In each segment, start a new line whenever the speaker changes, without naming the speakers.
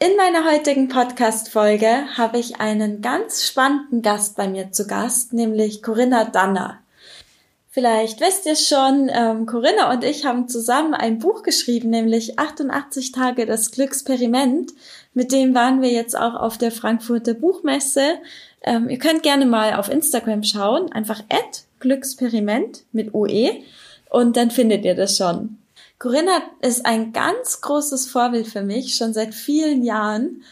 In meiner heutigen Podcast-Folge habe ich einen ganz spannenden Gast bei mir zu Gast, nämlich Corinna Danner. Vielleicht wisst ihr schon, ähm, Corinna und ich haben zusammen ein Buch geschrieben, nämlich 88 Tage das Glücksperiment. Mit dem waren wir jetzt auch auf der Frankfurter Buchmesse. Ähm, ihr könnt gerne mal auf Instagram schauen, einfach Glücksperiment mit UE und dann findet ihr das schon. Corinna ist ein ganz großes Vorbild für mich, schon seit vielen Jahren.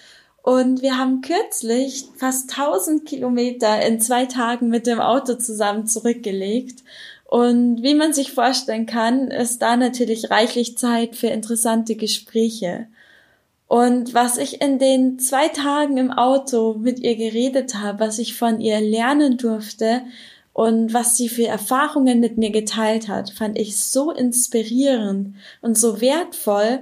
Und wir haben kürzlich fast 1000 Kilometer in zwei Tagen mit dem Auto zusammen zurückgelegt. Und wie man sich vorstellen kann, ist da natürlich reichlich Zeit für interessante Gespräche. Und was ich in den zwei Tagen im Auto mit ihr geredet habe, was ich von ihr lernen durfte, und was sie für Erfahrungen mit mir geteilt hat, fand ich so inspirierend und so wertvoll,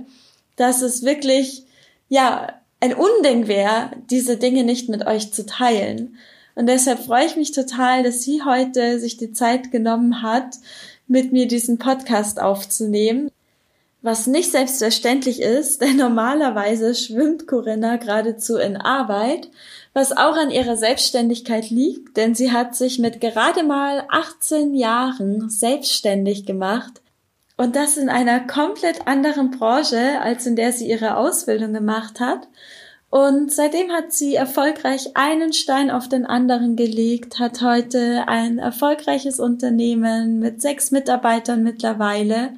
dass es wirklich, ja, ein Unding wäre, diese Dinge nicht mit euch zu teilen. Und deshalb freue ich mich total, dass sie heute sich die Zeit genommen hat, mit mir diesen Podcast aufzunehmen. Was nicht selbstverständlich ist, denn normalerweise schwimmt Corinna geradezu in Arbeit was auch an ihrer Selbstständigkeit liegt, denn sie hat sich mit gerade mal 18 Jahren selbstständig gemacht und das in einer komplett anderen Branche, als in der sie ihre Ausbildung gemacht hat. Und seitdem hat sie erfolgreich einen Stein auf den anderen gelegt, hat heute ein erfolgreiches Unternehmen mit sechs Mitarbeitern mittlerweile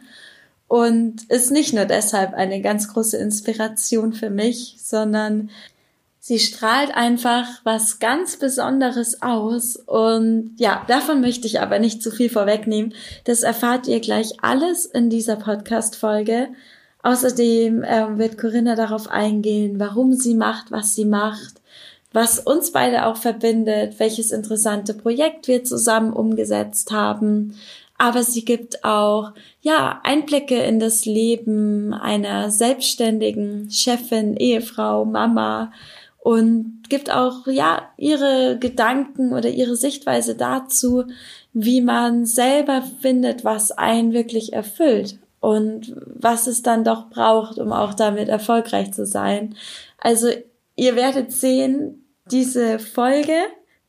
und ist nicht nur deshalb eine ganz große Inspiration für mich, sondern Sie strahlt einfach was ganz Besonderes aus und ja, davon möchte ich aber nicht zu viel vorwegnehmen. Das erfahrt ihr gleich alles in dieser Podcast-Folge. Außerdem äh, wird Corinna darauf eingehen, warum sie macht, was sie macht, was uns beide auch verbindet, welches interessante Projekt wir zusammen umgesetzt haben. Aber sie gibt auch, ja, Einblicke in das Leben einer selbstständigen Chefin, Ehefrau, Mama, und gibt auch, ja, ihre Gedanken oder ihre Sichtweise dazu, wie man selber findet, was einen wirklich erfüllt und was es dann doch braucht, um auch damit erfolgreich zu sein. Also ihr werdet sehen, diese Folge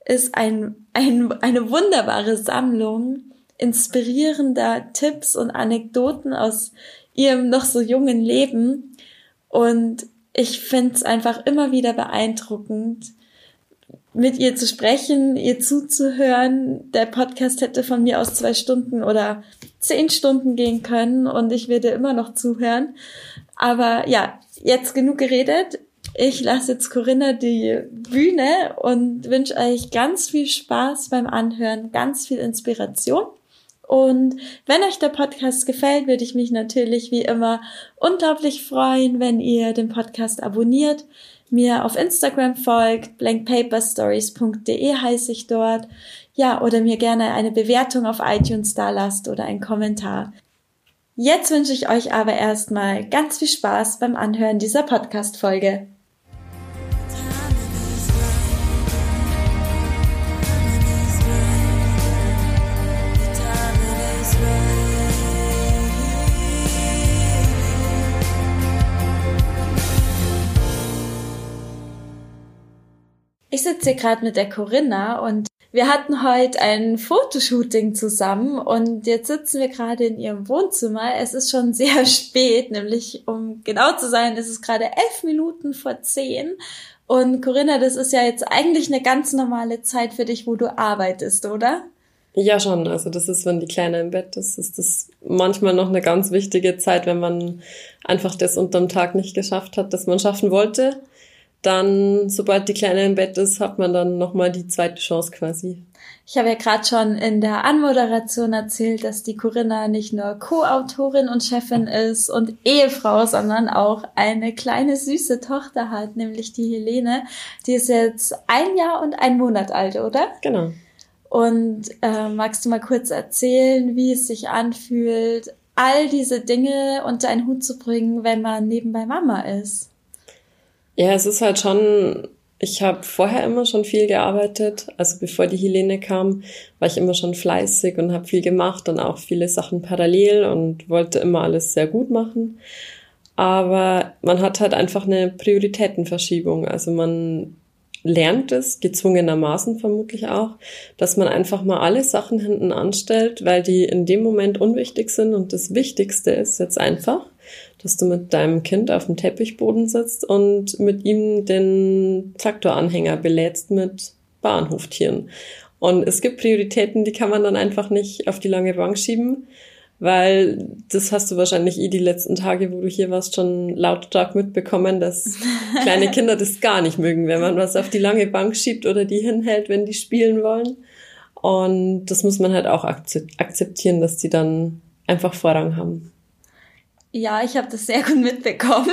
ist ein, ein, eine wunderbare Sammlung inspirierender Tipps und Anekdoten aus ihrem noch so jungen Leben. Und ich finde es einfach immer wieder beeindruckend, mit ihr zu sprechen, ihr zuzuhören. Der Podcast hätte von mir aus zwei Stunden oder zehn Stunden gehen können und ich würde immer noch zuhören. Aber ja, jetzt genug geredet. Ich lasse jetzt Corinna die Bühne und wünsche euch ganz viel Spaß beim Anhören, ganz viel Inspiration. Und wenn euch der Podcast gefällt, würde ich mich natürlich wie immer unglaublich freuen, wenn ihr den Podcast abonniert, mir auf Instagram folgt, blankpaperstories.de heiße ich dort, ja, oder mir gerne eine Bewertung auf iTunes da lasst oder einen Kommentar. Jetzt wünsche ich euch aber erstmal ganz viel Spaß beim Anhören dieser Podcast-Folge. Ich sitze hier gerade mit der Corinna und wir hatten heute ein Fotoshooting zusammen und jetzt sitzen wir gerade in ihrem Wohnzimmer. Es ist schon sehr spät, nämlich um genau zu sein, ist es gerade elf Minuten vor zehn. Und Corinna, das ist ja jetzt eigentlich eine ganz normale Zeit für dich, wo du arbeitest, oder?
Ja, schon. Also das ist, wenn die Kleine im Bett ist, ist das manchmal noch eine ganz wichtige Zeit, wenn man einfach das unterm Tag nicht geschafft hat, das man schaffen wollte dann, sobald die Kleine im Bett ist, hat man dann nochmal die zweite Chance quasi.
Ich habe ja gerade schon in der Anmoderation erzählt, dass die Corinna nicht nur Co-Autorin und Chefin ist und Ehefrau, sondern auch eine kleine süße Tochter hat, nämlich die Helene. Die ist jetzt ein Jahr und ein Monat alt, oder?
Genau.
Und äh, magst du mal kurz erzählen, wie es sich anfühlt, all diese Dinge unter einen Hut zu bringen, wenn man nebenbei Mama ist?
Ja, es ist halt schon, ich habe vorher immer schon viel gearbeitet. Also bevor die Helene kam, war ich immer schon fleißig und habe viel gemacht und auch viele Sachen parallel und wollte immer alles sehr gut machen. aber man hat halt einfach eine Prioritätenverschiebung. Also man lernt es, gezwungenermaßen vermutlich auch, dass man einfach mal alle Sachen hinten anstellt, weil die in dem Moment unwichtig sind und das Wichtigste ist jetzt einfach, dass du mit deinem Kind auf dem Teppichboden sitzt und mit ihm den Traktoranhänger belädst mit Bahnhoftieren. Und es gibt Prioritäten, die kann man dann einfach nicht auf die lange Bank schieben, weil das hast du wahrscheinlich eh die letzten Tage, wo du hier warst, schon lautstark mitbekommen, dass kleine Kinder das gar nicht mögen, wenn man was auf die lange Bank schiebt oder die hinhält, wenn die spielen wollen. Und das muss man halt auch akzeptieren, dass die dann einfach Vorrang haben.
Ja, ich habe das sehr gut mitbekommen.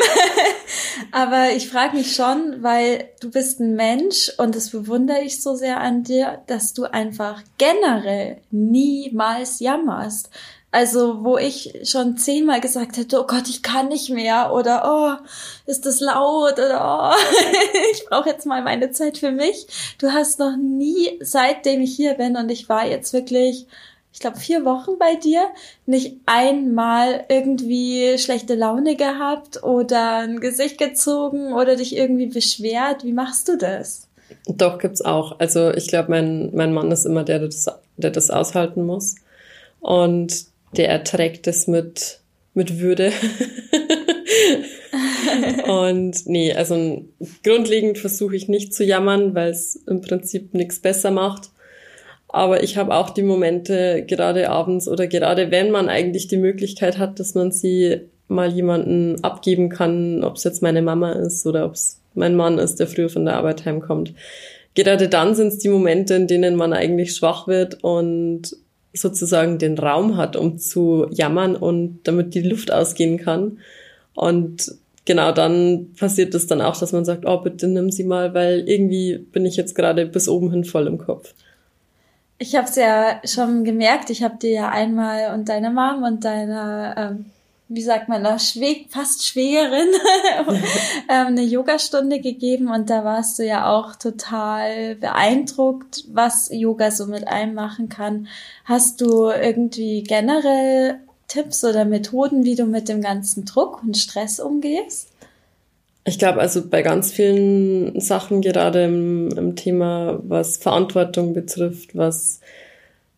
Aber ich frage mich schon, weil du bist ein Mensch und das bewundere ich so sehr an dir, dass du einfach generell niemals jammerst. Also, wo ich schon zehnmal gesagt hätte, oh Gott, ich kann nicht mehr oder oh, ist das laut oder oh, ich brauche jetzt mal meine Zeit für mich. Du hast noch nie, seitdem ich hier bin und ich war jetzt wirklich, ich glaube, vier Wochen bei dir, nicht einmal irgendwie schlechte Laune gehabt oder ein Gesicht gezogen oder dich irgendwie beschwert. Wie machst du das?
Doch, gibt's auch. Also ich glaube, mein, mein Mann ist immer der, der das, der das aushalten muss. Und der erträgt es mit, mit Würde. und nee, also grundlegend versuche ich nicht zu jammern, weil es im Prinzip nichts besser macht. Aber ich habe auch die Momente, gerade abends oder gerade wenn man eigentlich die Möglichkeit hat, dass man sie mal jemanden abgeben kann, ob es jetzt meine Mama ist oder ob es mein Mann ist, der früher von der Arbeit heimkommt. Gerade dann sind es die Momente, in denen man eigentlich schwach wird und sozusagen den Raum hat, um zu jammern und damit die Luft ausgehen kann. Und genau dann passiert es dann auch, dass man sagt, oh, bitte nimm sie mal, weil irgendwie bin ich jetzt gerade bis oben hin voll im Kopf.
Ich habe es ja schon gemerkt, ich habe dir ja einmal und deine Mom und deine ähm, wie sagt man, einer Schwä fast Schwägerin ähm, eine Yogastunde gegeben und da warst du ja auch total beeindruckt, was Yoga so mit einem machen kann. Hast du irgendwie generell Tipps oder Methoden, wie du mit dem ganzen Druck und Stress umgehst?
Ich glaube, also bei ganz vielen Sachen, gerade im, im Thema, was Verantwortung betrifft, was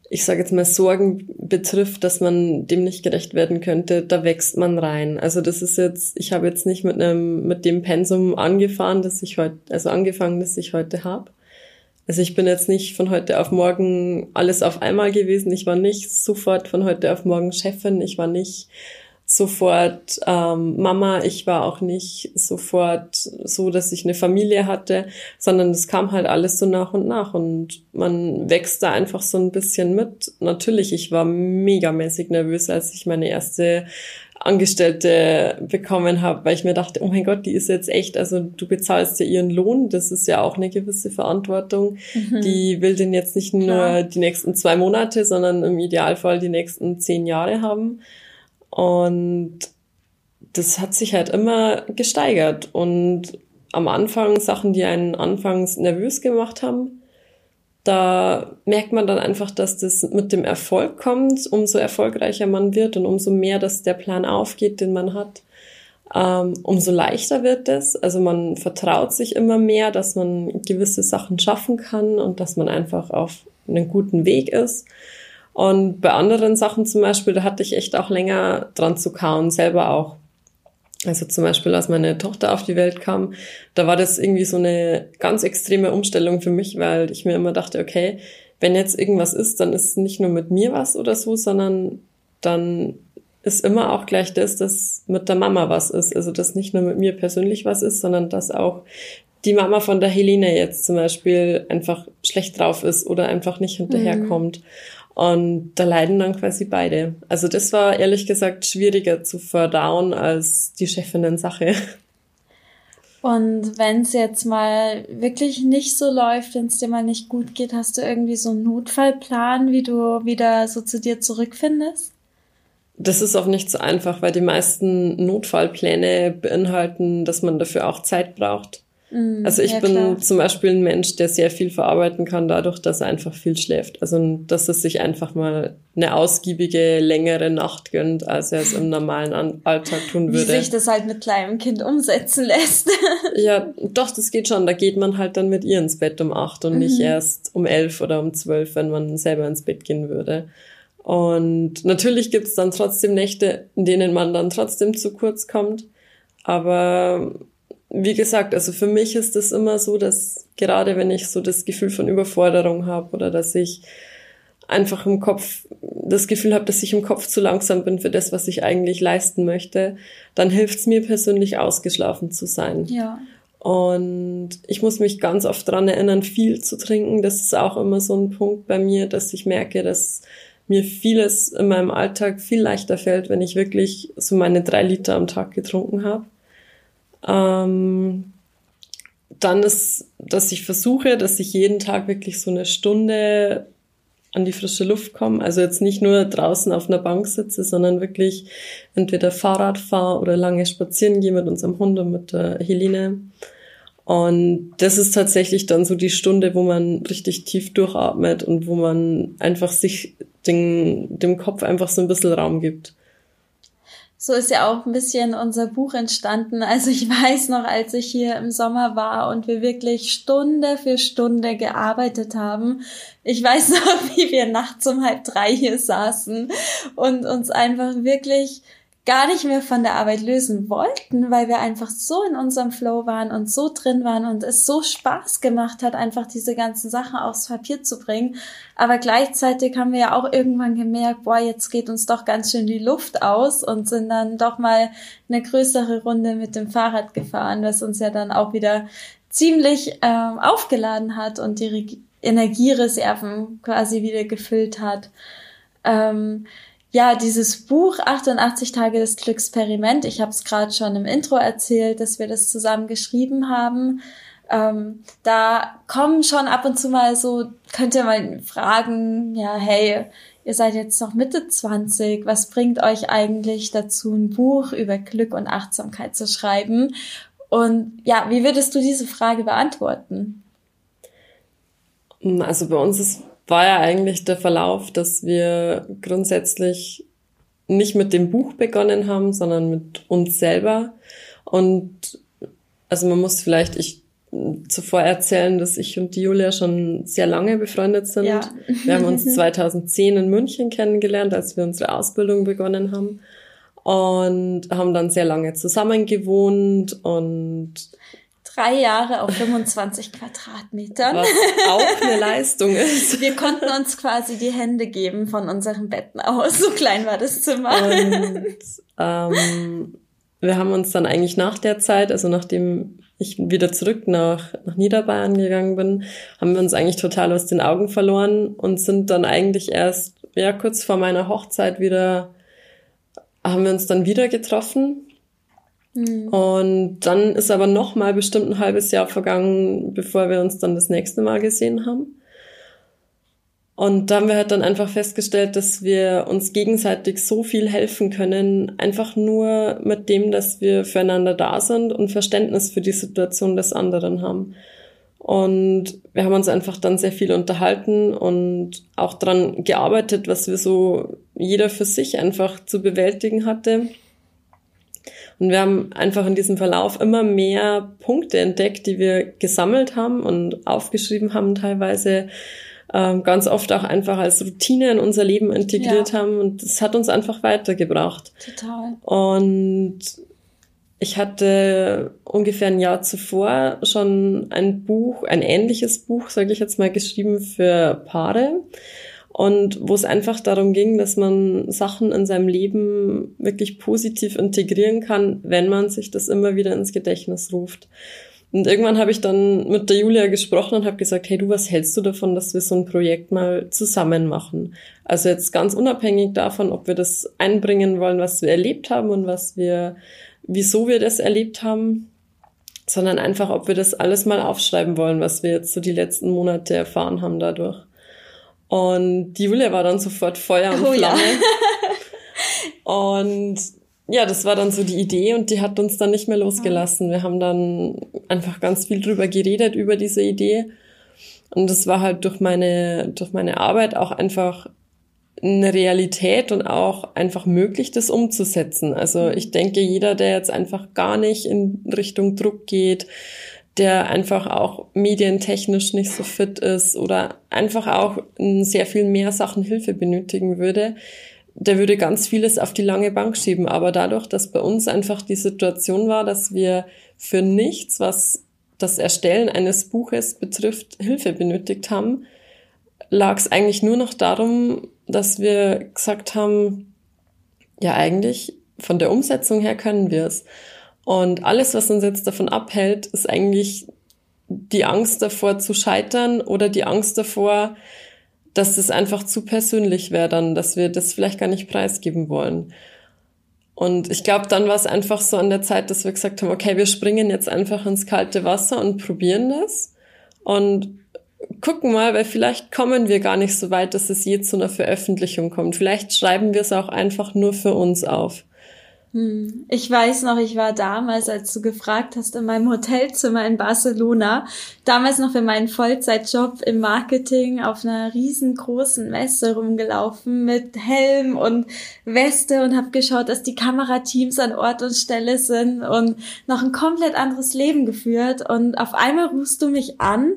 ich sage jetzt mal, Sorgen betrifft, dass man dem nicht gerecht werden könnte, da wächst man rein. Also das ist jetzt, ich habe jetzt nicht mit einem, mit dem Pensum angefahren, das ich heute, also angefangen, das ich heute habe. Also ich bin jetzt nicht von heute auf morgen alles auf einmal gewesen. Ich war nicht sofort von heute auf morgen Chefin. Ich war nicht sofort ähm, Mama, ich war auch nicht sofort so, dass ich eine Familie hatte, sondern es kam halt alles so nach und nach und man wächst da einfach so ein bisschen mit. Natürlich, ich war megamäßig nervös, als ich meine erste Angestellte bekommen habe, weil ich mir dachte, oh mein Gott, die ist jetzt echt, also du bezahlst ja ihren Lohn, das ist ja auch eine gewisse Verantwortung. Mhm. Die will den jetzt nicht Klar. nur die nächsten zwei Monate, sondern im Idealfall die nächsten zehn Jahre haben. Und das hat sich halt immer gesteigert. Und am Anfang Sachen, die einen anfangs nervös gemacht haben, da merkt man dann einfach, dass das mit dem Erfolg kommt, umso erfolgreicher man wird und umso mehr, dass der Plan aufgeht, den man hat, ähm, umso leichter wird es. Also man vertraut sich immer mehr, dass man gewisse Sachen schaffen kann und dass man einfach auf einem guten Weg ist. Und bei anderen Sachen zum Beispiel, da hatte ich echt auch länger dran zu kauen, selber auch. Also zum Beispiel, als meine Tochter auf die Welt kam, da war das irgendwie so eine ganz extreme Umstellung für mich, weil ich mir immer dachte, okay, wenn jetzt irgendwas ist, dann ist nicht nur mit mir was oder so, sondern dann ist immer auch gleich das, dass mit der Mama was ist. Also dass nicht nur mit mir persönlich was ist, sondern dass auch die Mama von der Helene jetzt zum Beispiel einfach schlecht drauf ist oder einfach nicht hinterherkommt. Mhm. Und da leiden dann quasi beide. Also das war ehrlich gesagt schwieriger zu verdauen als die Chefinnen-Sache.
Und wenn es jetzt mal wirklich nicht so läuft, wenn es dir mal nicht gut geht, hast du irgendwie so einen Notfallplan, wie du wieder so zu dir zurückfindest?
Das ist auch nicht so einfach, weil die meisten Notfallpläne beinhalten, dass man dafür auch Zeit braucht. Mm, also ich ja, bin klar. zum Beispiel ein Mensch, der sehr viel verarbeiten kann, dadurch, dass er einfach viel schläft. Also dass er sich einfach mal eine ausgiebige, längere Nacht gönnt, als er es im normalen Alltag tun würde.
Wie sich das halt mit kleinem Kind umsetzen lässt.
ja, doch, das geht schon. Da geht man halt dann mit ihr ins Bett um acht und mhm. nicht erst um elf oder um zwölf, wenn man selber ins Bett gehen würde. Und natürlich gibt's dann trotzdem Nächte, in denen man dann trotzdem zu kurz kommt. Aber wie gesagt, also für mich ist es immer so, dass gerade wenn ich so das Gefühl von Überforderung habe oder dass ich einfach im Kopf das Gefühl habe, dass ich im Kopf zu langsam bin für das, was ich eigentlich leisten möchte, dann hilft es mir persönlich ausgeschlafen zu sein.
Ja.
Und ich muss mich ganz oft dran erinnern, viel zu trinken. Das ist auch immer so ein Punkt bei mir, dass ich merke, dass mir vieles in meinem Alltag viel leichter fällt, wenn ich wirklich so meine drei Liter am Tag getrunken habe. Ähm, dann ist, dass ich versuche, dass ich jeden Tag wirklich so eine Stunde an die frische Luft komme. Also jetzt nicht nur draußen auf einer Bank sitze, sondern wirklich entweder Fahrrad fahre oder lange spazieren gehe mit unserem Hund und mit der Helene. Und das ist tatsächlich dann so die Stunde, wo man richtig tief durchatmet und wo man einfach sich den, dem Kopf einfach so ein bisschen Raum gibt.
So ist ja auch ein bisschen unser Buch entstanden. Also ich weiß noch, als ich hier im Sommer war und wir wirklich Stunde für Stunde gearbeitet haben. Ich weiß noch, wie wir nachts um halb drei hier saßen und uns einfach wirklich gar nicht mehr von der Arbeit lösen wollten, weil wir einfach so in unserem Flow waren und so drin waren und es so Spaß gemacht hat, einfach diese ganzen Sachen aufs Papier zu bringen. Aber gleichzeitig haben wir ja auch irgendwann gemerkt, boah, jetzt geht uns doch ganz schön die Luft aus und sind dann doch mal eine größere Runde mit dem Fahrrad gefahren, was uns ja dann auch wieder ziemlich ähm, aufgeladen hat und die Re Energiereserven quasi wieder gefüllt hat. Ähm, ja, dieses Buch 88 Tage des Glücksperiment, ich habe es gerade schon im Intro erzählt, dass wir das zusammen geschrieben haben. Ähm, da kommen schon ab und zu mal so, könnt ihr mal fragen, ja, hey, ihr seid jetzt noch Mitte 20, was bringt euch eigentlich dazu, ein Buch über Glück und Achtsamkeit zu schreiben? Und ja, wie würdest du diese Frage beantworten?
Also bei uns ist war ja eigentlich der Verlauf, dass wir grundsätzlich nicht mit dem Buch begonnen haben, sondern mit uns selber. Und also man muss vielleicht ich zuvor erzählen, dass ich und die Julia schon sehr lange befreundet sind. Ja. Wir haben uns 2010 in München kennengelernt, als wir unsere Ausbildung begonnen haben und haben dann sehr lange zusammen gewohnt und
drei Jahre auf 25 Quadratmetern.
Was auch eine Leistung ist.
Wir konnten uns quasi die Hände geben von unseren Betten aus. So klein war das Zimmer.
Und ähm, wir haben uns dann eigentlich nach der Zeit, also nachdem ich wieder zurück nach, nach Niederbayern gegangen bin, haben wir uns eigentlich total aus den Augen verloren und sind dann eigentlich erst, ja, kurz vor meiner Hochzeit wieder, haben wir uns dann wieder getroffen Mhm. Und dann ist aber noch mal bestimmt ein halbes Jahr vergangen, bevor wir uns dann das nächste Mal gesehen haben. Und da haben wir halt dann einfach festgestellt, dass wir uns gegenseitig so viel helfen können, einfach nur mit dem, dass wir füreinander da sind und Verständnis für die Situation des anderen haben. Und wir haben uns einfach dann sehr viel unterhalten und auch dran gearbeitet, was wir so jeder für sich einfach zu bewältigen hatte. Und wir haben einfach in diesem Verlauf immer mehr Punkte entdeckt, die wir gesammelt haben und aufgeschrieben haben teilweise, ähm, ganz oft auch einfach als Routine in unser Leben integriert ja. haben und das hat uns einfach weitergebracht.
Total.
Und ich hatte ungefähr ein Jahr zuvor schon ein Buch, ein ähnliches Buch, sage ich jetzt mal, geschrieben für Paare und wo es einfach darum ging, dass man Sachen in seinem Leben wirklich positiv integrieren kann, wenn man sich das immer wieder ins Gedächtnis ruft. Und irgendwann habe ich dann mit der Julia gesprochen und habe gesagt, hey du, was hältst du davon, dass wir so ein Projekt mal zusammen machen? Also jetzt ganz unabhängig davon, ob wir das einbringen wollen, was wir erlebt haben und was wir, wieso wir das erlebt haben, sondern einfach, ob wir das alles mal aufschreiben wollen, was wir jetzt so die letzten Monate erfahren haben dadurch. Und die Julia war dann sofort Feuer und oh, Flamme. Ja. und ja, das war dann so die Idee und die hat uns dann nicht mehr losgelassen. Wir haben dann einfach ganz viel drüber geredet, über diese Idee. Und das war halt durch meine, durch meine Arbeit auch einfach eine Realität und auch einfach möglich, das umzusetzen. Also ich denke, jeder, der jetzt einfach gar nicht in Richtung Druck geht, der einfach auch medientechnisch nicht so fit ist oder einfach auch in sehr viel mehr Sachen Hilfe benötigen würde, der würde ganz vieles auf die lange Bank schieben. Aber dadurch, dass bei uns einfach die Situation war, dass wir für nichts, was das Erstellen eines Buches betrifft, Hilfe benötigt haben, lag es eigentlich nur noch darum, dass wir gesagt haben, ja eigentlich von der Umsetzung her können wir es. Und alles, was uns jetzt davon abhält, ist eigentlich die Angst davor zu scheitern oder die Angst davor, dass es einfach zu persönlich wäre dann, dass wir das vielleicht gar nicht preisgeben wollen. Und ich glaube, dann war es einfach so an der Zeit, dass wir gesagt haben, okay, wir springen jetzt einfach ins kalte Wasser und probieren das. Und gucken mal, weil vielleicht kommen wir gar nicht so weit, dass es je zu einer Veröffentlichung kommt. Vielleicht schreiben wir es auch einfach nur für uns auf.
Hm. Ich weiß noch, ich war damals, als du gefragt hast, in meinem Hotelzimmer in Barcelona, damals noch für meinen Vollzeitjob im Marketing auf einer riesengroßen Messe rumgelaufen mit Helm und Weste und habe geschaut, dass die Kamerateams an Ort und Stelle sind und noch ein komplett anderes Leben geführt und auf einmal rufst du mich an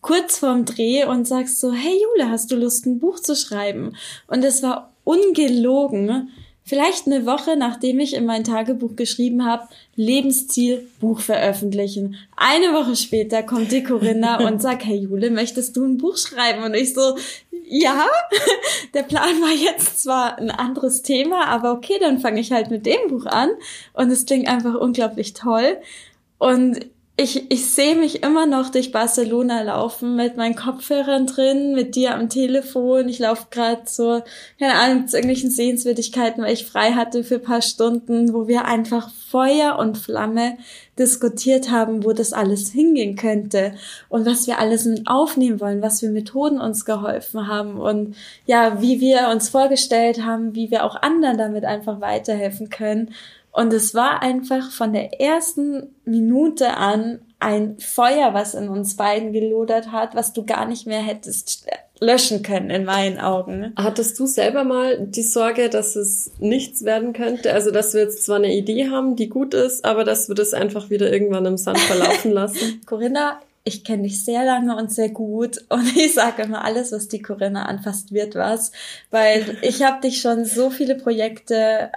kurz vorm Dreh und sagst so, hey Jule, hast du Lust, ein Buch zu schreiben? Und es war ungelogen. Vielleicht eine Woche, nachdem ich in mein Tagebuch geschrieben habe, Lebensziel, Buch veröffentlichen. Eine Woche später kommt die Corinna und sagt, hey Jule, möchtest du ein Buch schreiben? Und ich so, ja, der Plan war jetzt zwar ein anderes Thema, aber okay, dann fange ich halt mit dem Buch an. Und es klingt einfach unglaublich toll. Und ich, ich sehe mich immer noch durch Barcelona laufen mit meinen Kopfhörern drin, mit dir am Telefon. Ich laufe gerade so, keine Ahnung, zu irgendwelchen Sehenswürdigkeiten, weil ich frei hatte für paar Stunden, wo wir einfach Feuer und Flamme diskutiert haben, wo das alles hingehen könnte und was wir alles mit aufnehmen wollen, was für Methoden uns geholfen haben und ja, wie wir uns vorgestellt haben, wie wir auch anderen damit einfach weiterhelfen können. Und es war einfach von der ersten Minute an ein Feuer, was in uns beiden gelodert hat, was du gar nicht mehr hättest löschen können in meinen Augen.
Hattest du selber mal die Sorge, dass es nichts werden könnte? Also, dass wir jetzt zwar eine Idee haben, die gut ist, aber dass wir das einfach wieder irgendwann im Sand verlaufen lassen?
Corinna, ich kenne dich sehr lange und sehr gut und ich sage immer, alles, was die Corinna anfasst, wird was, weil ich habe dich schon so viele Projekte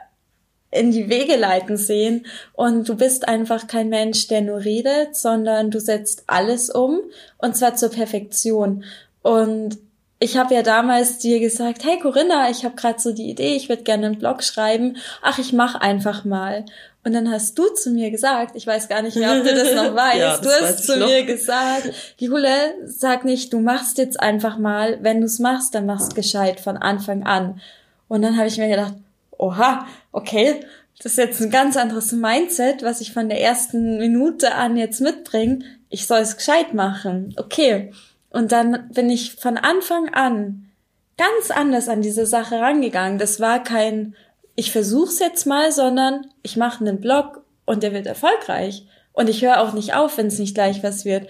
in die Wege leiten sehen. Und du bist einfach kein Mensch, der nur redet, sondern du setzt alles um und zwar zur Perfektion. Und ich habe ja damals dir gesagt, hey Corinna, ich habe gerade so die Idee, ich würde gerne einen Blog schreiben. Ach, ich mach einfach mal. Und dann hast du zu mir gesagt, ich weiß gar nicht mehr, ob du das noch weißt, ja, das du hast zu noch. mir gesagt, Jule, sag nicht, du machst jetzt einfach mal, wenn du es machst, dann machst gescheit von Anfang an. Und dann habe ich mir gedacht, oha, okay, das ist jetzt ein ganz anderes Mindset, was ich von der ersten Minute an jetzt mitbringe. Ich soll es gescheit machen. Okay. Und dann bin ich von Anfang an ganz anders an diese Sache rangegangen. Das war kein, ich versuch's jetzt mal, sondern ich mache einen Blog und der wird erfolgreich. Und ich höre auch nicht auf, wenn es nicht gleich was wird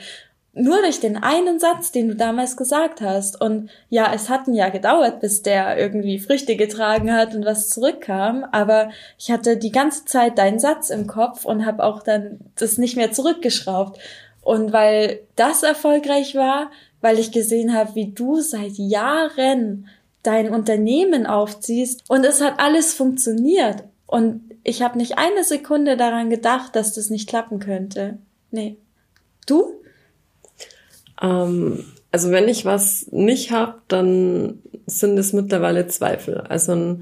nur durch den einen Satz, den du damals gesagt hast. Und ja, es hat ein Jahr gedauert, bis der irgendwie Früchte getragen hat und was zurückkam. Aber ich hatte die ganze Zeit deinen Satz im Kopf und habe auch dann das nicht mehr zurückgeschraubt. Und weil das erfolgreich war, weil ich gesehen habe, wie du seit Jahren dein Unternehmen aufziehst und es hat alles funktioniert. Und ich habe nicht eine Sekunde daran gedacht, dass das nicht klappen könnte. Nee. Du?
Ähm, also wenn ich was nicht habe, dann sind es mittlerweile Zweifel. Also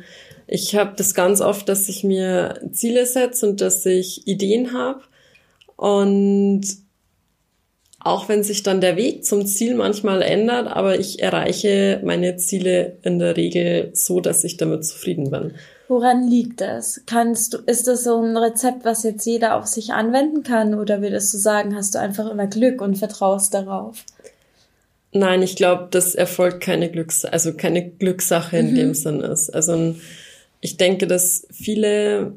ich habe das ganz oft, dass ich mir Ziele setze und dass ich Ideen habe. Und auch wenn sich dann der Weg zum Ziel manchmal ändert, aber ich erreiche meine Ziele in der Regel so, dass ich damit zufrieden bin.
Woran liegt das? Kannst du, ist das so ein Rezept, was jetzt jeder auf sich anwenden kann? Oder würdest du sagen, hast du einfach immer Glück und vertraust darauf?
Nein, ich glaube, dass Erfolg keine Glücks, also keine Glückssache in mhm. dem Sinn ist. Also ich denke, dass viele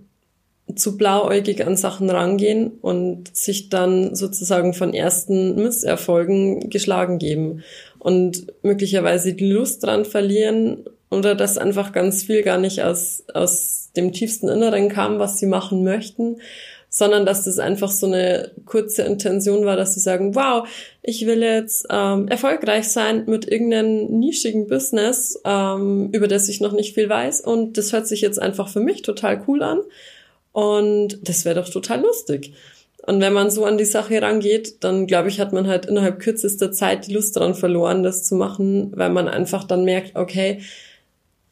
zu blauäugig an Sachen rangehen und sich dann sozusagen von ersten Misserfolgen geschlagen geben und möglicherweise die Lust dran verlieren oder dass einfach ganz viel gar nicht aus, aus dem tiefsten Inneren kam, was sie machen möchten, sondern dass das einfach so eine kurze Intention war, dass sie sagen, wow, ich will jetzt ähm, erfolgreich sein mit irgendeinem nischigen Business, ähm, über das ich noch nicht viel weiß und das hört sich jetzt einfach für mich total cool an und das wäre doch total lustig. Und wenn man so an die Sache rangeht, dann glaube ich, hat man halt innerhalb kürzester Zeit die Lust daran verloren, das zu machen, weil man einfach dann merkt, okay,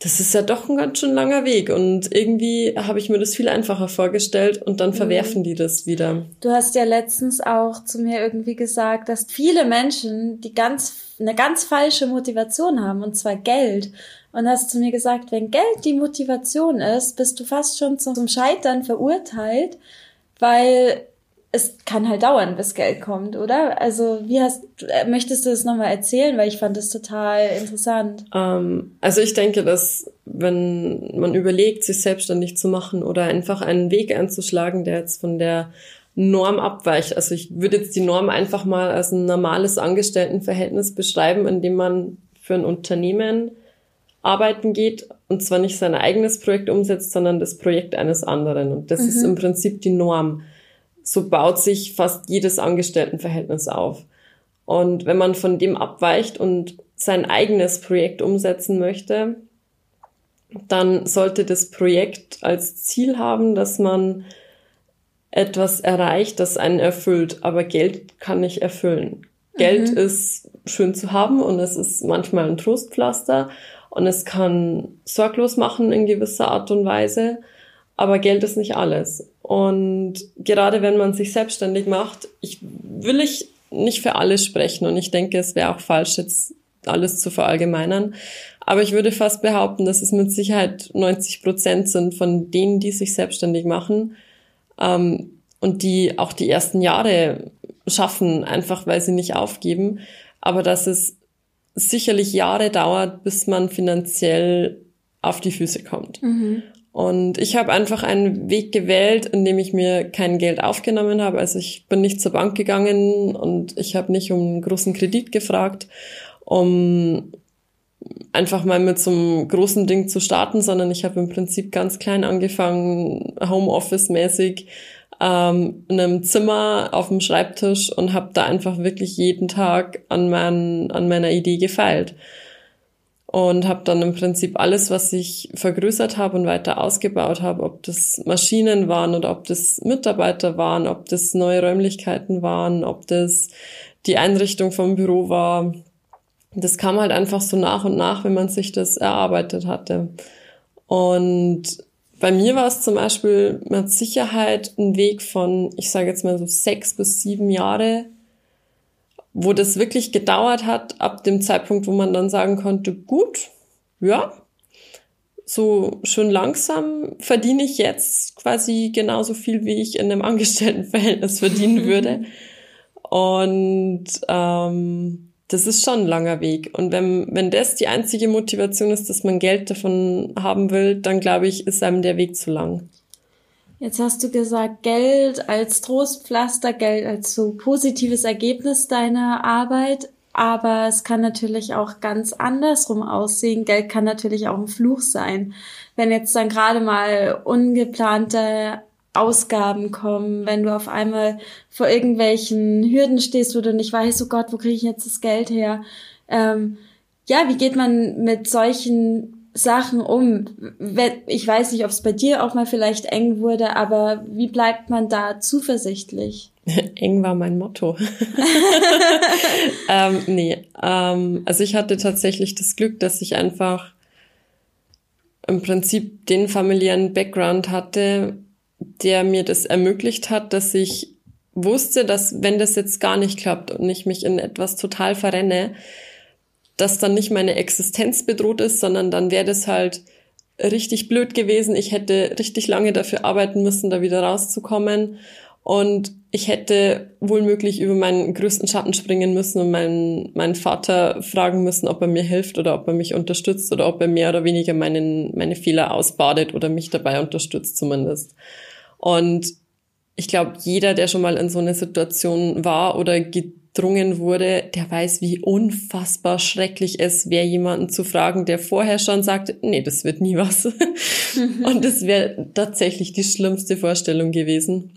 das ist ja doch ein ganz schön langer Weg und irgendwie habe ich mir das viel einfacher vorgestellt und dann mhm. verwerfen die das wieder.
Du hast ja letztens auch zu mir irgendwie gesagt, dass viele Menschen die ganz eine ganz falsche Motivation haben und zwar Geld und hast zu mir gesagt, wenn Geld die Motivation ist, bist du fast schon zum Scheitern verurteilt, weil es kann halt dauern, bis Geld kommt, oder? Also wie hast äh, möchtest du das nochmal erzählen, weil ich fand das total interessant.
Ähm, also ich denke, dass wenn man überlegt, sich selbstständig zu machen oder einfach einen Weg einzuschlagen, der jetzt von der Norm abweicht. Also ich würde jetzt die Norm einfach mal als ein normales Angestelltenverhältnis beschreiben, in dem man für ein Unternehmen arbeiten geht und zwar nicht sein eigenes Projekt umsetzt, sondern das Projekt eines anderen. Und das mhm. ist im Prinzip die Norm so baut sich fast jedes Angestelltenverhältnis auf. Und wenn man von dem abweicht und sein eigenes Projekt umsetzen möchte, dann sollte das Projekt als Ziel haben, dass man etwas erreicht, das einen erfüllt. Aber Geld kann nicht erfüllen. Mhm. Geld ist schön zu haben und es ist manchmal ein Trostpflaster und es kann sorglos machen in gewisser Art und Weise. Aber Geld ist nicht alles. Und gerade wenn man sich selbstständig macht, ich will ich nicht für alle sprechen und ich denke, es wäre auch falsch, jetzt alles zu verallgemeinern. Aber ich würde fast behaupten, dass es mit Sicherheit 90 Prozent sind von denen, die sich selbstständig machen ähm, und die auch die ersten Jahre schaffen, einfach weil sie nicht aufgeben. Aber dass es sicherlich Jahre dauert, bis man finanziell auf die Füße kommt. Mhm. Und ich habe einfach einen Weg gewählt, in dem ich mir kein Geld aufgenommen habe. Also ich bin nicht zur Bank gegangen und ich habe nicht um einen großen Kredit gefragt, um einfach mal mit so einem großen Ding zu starten, sondern ich habe im Prinzip ganz klein angefangen, Homeoffice-mäßig, ähm, in einem Zimmer auf dem Schreibtisch und habe da einfach wirklich jeden Tag an, mein, an meiner Idee gefeilt und habe dann im Prinzip alles, was ich vergrößert habe und weiter ausgebaut habe, ob das Maschinen waren oder ob das Mitarbeiter waren, ob das neue Räumlichkeiten waren, ob das die Einrichtung vom Büro war. Das kam halt einfach so nach und nach, wenn man sich das erarbeitet hatte. Und bei mir war es zum Beispiel mit Sicherheit ein Weg von, ich sage jetzt mal so sechs bis sieben Jahre, wo das wirklich gedauert hat, ab dem Zeitpunkt, wo man dann sagen konnte, gut, ja, so schön langsam verdiene ich jetzt quasi genauso viel, wie ich in einem Angestelltenverhältnis verdienen würde. Und ähm, das ist schon ein langer Weg. Und wenn, wenn das die einzige Motivation ist, dass man Geld davon haben will, dann glaube ich, ist einem der Weg zu lang.
Jetzt hast du gesagt, Geld als Trostpflaster, Geld als so positives Ergebnis deiner Arbeit. Aber es kann natürlich auch ganz andersrum aussehen. Geld kann natürlich auch ein Fluch sein. Wenn jetzt dann gerade mal ungeplante Ausgaben kommen, wenn du auf einmal vor irgendwelchen Hürden stehst, wo du nicht weißt, oh Gott, wo kriege ich jetzt das Geld her? Ähm, ja, wie geht man mit solchen Sachen um? Ich weiß nicht, ob es bei dir auch mal vielleicht eng wurde, aber wie bleibt man da zuversichtlich?
eng war mein Motto. ähm, nee, ähm, also ich hatte tatsächlich das Glück, dass ich einfach im Prinzip den familiären Background hatte, der mir das ermöglicht hat, dass ich wusste, dass wenn das jetzt gar nicht klappt und ich mich in etwas total verrenne, dass dann nicht meine Existenz bedroht ist, sondern dann wäre das halt richtig blöd gewesen. Ich hätte richtig lange dafür arbeiten müssen, da wieder rauszukommen. Und ich hätte wohl möglich über meinen größten Schatten springen müssen und meinen, meinen Vater fragen müssen, ob er mir hilft oder ob er mich unterstützt oder ob er mehr oder weniger meinen, meine Fehler ausbadet oder mich dabei unterstützt zumindest. Und ich glaube, jeder, der schon mal in so einer Situation war oder gedrungen wurde, der weiß, wie unfassbar schrecklich es wäre, jemanden zu fragen, der vorher schon sagt, nee, das wird nie was. Und das wäre tatsächlich die schlimmste Vorstellung gewesen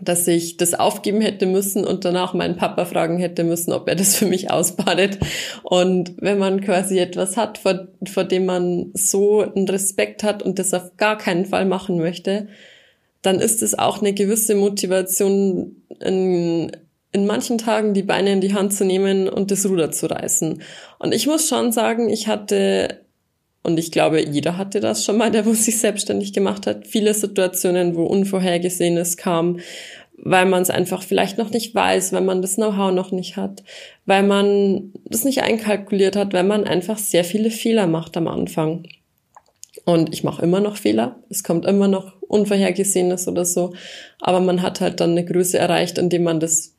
dass ich das aufgeben hätte müssen und danach meinen Papa fragen hätte müssen, ob er das für mich ausbadet. Und wenn man quasi etwas hat, vor, vor dem man so einen Respekt hat und das auf gar keinen Fall machen möchte, dann ist es auch eine gewisse Motivation, in, in manchen Tagen die Beine in die Hand zu nehmen und das Ruder zu reißen. Und ich muss schon sagen, ich hatte und ich glaube, jeder hatte das schon mal, der wo sich selbstständig gemacht hat. Viele Situationen, wo Unvorhergesehenes kam, weil man es einfach vielleicht noch nicht weiß, weil man das Know-how noch nicht hat, weil man das nicht einkalkuliert hat, weil man einfach sehr viele Fehler macht am Anfang. Und ich mache immer noch Fehler. Es kommt immer noch Unvorhergesehenes oder so. Aber man hat halt dann eine Größe erreicht, indem man das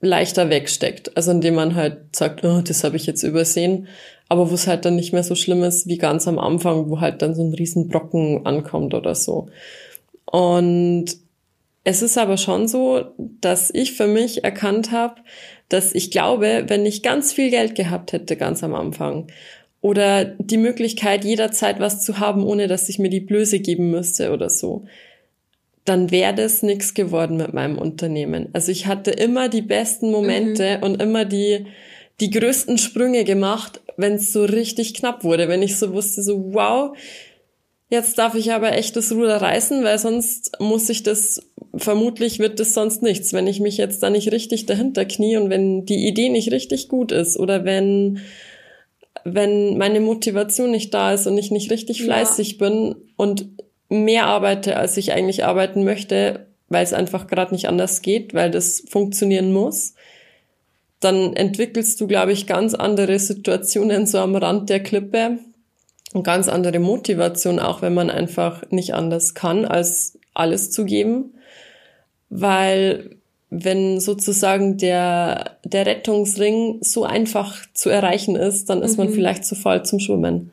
leichter wegsteckt. Also indem man halt sagt, oh, das habe ich jetzt übersehen aber wo es halt dann nicht mehr so schlimm ist wie ganz am Anfang, wo halt dann so ein Riesenbrocken ankommt oder so. Und es ist aber schon so, dass ich für mich erkannt habe, dass ich glaube, wenn ich ganz viel Geld gehabt hätte ganz am Anfang oder die Möglichkeit jederzeit was zu haben, ohne dass ich mir die Blöße geben müsste oder so, dann wäre das nichts geworden mit meinem Unternehmen. Also ich hatte immer die besten Momente mhm. und immer die die größten Sprünge gemacht, wenn es so richtig knapp wurde, wenn ich so wusste, so wow, jetzt darf ich aber echt das Ruder reißen, weil sonst muss ich das, vermutlich wird das sonst nichts, wenn ich mich jetzt da nicht richtig dahinter knie und wenn die Idee nicht richtig gut ist oder wenn wenn meine Motivation nicht da ist und ich nicht richtig fleißig ja. bin und mehr arbeite, als ich eigentlich arbeiten möchte, weil es einfach gerade nicht anders geht, weil das funktionieren muss, dann entwickelst du, glaube ich, ganz andere Situationen so am Rand der Klippe und ganz andere Motivation, auch wenn man einfach nicht anders kann, als alles zu geben. Weil wenn sozusagen der, der Rettungsring so einfach zu erreichen ist, dann ist mhm. man vielleicht zu voll zum Schwimmen.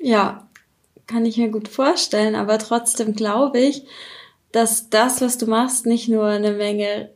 Ja, kann ich mir gut vorstellen, aber trotzdem glaube ich, dass das, was du machst, nicht nur eine Menge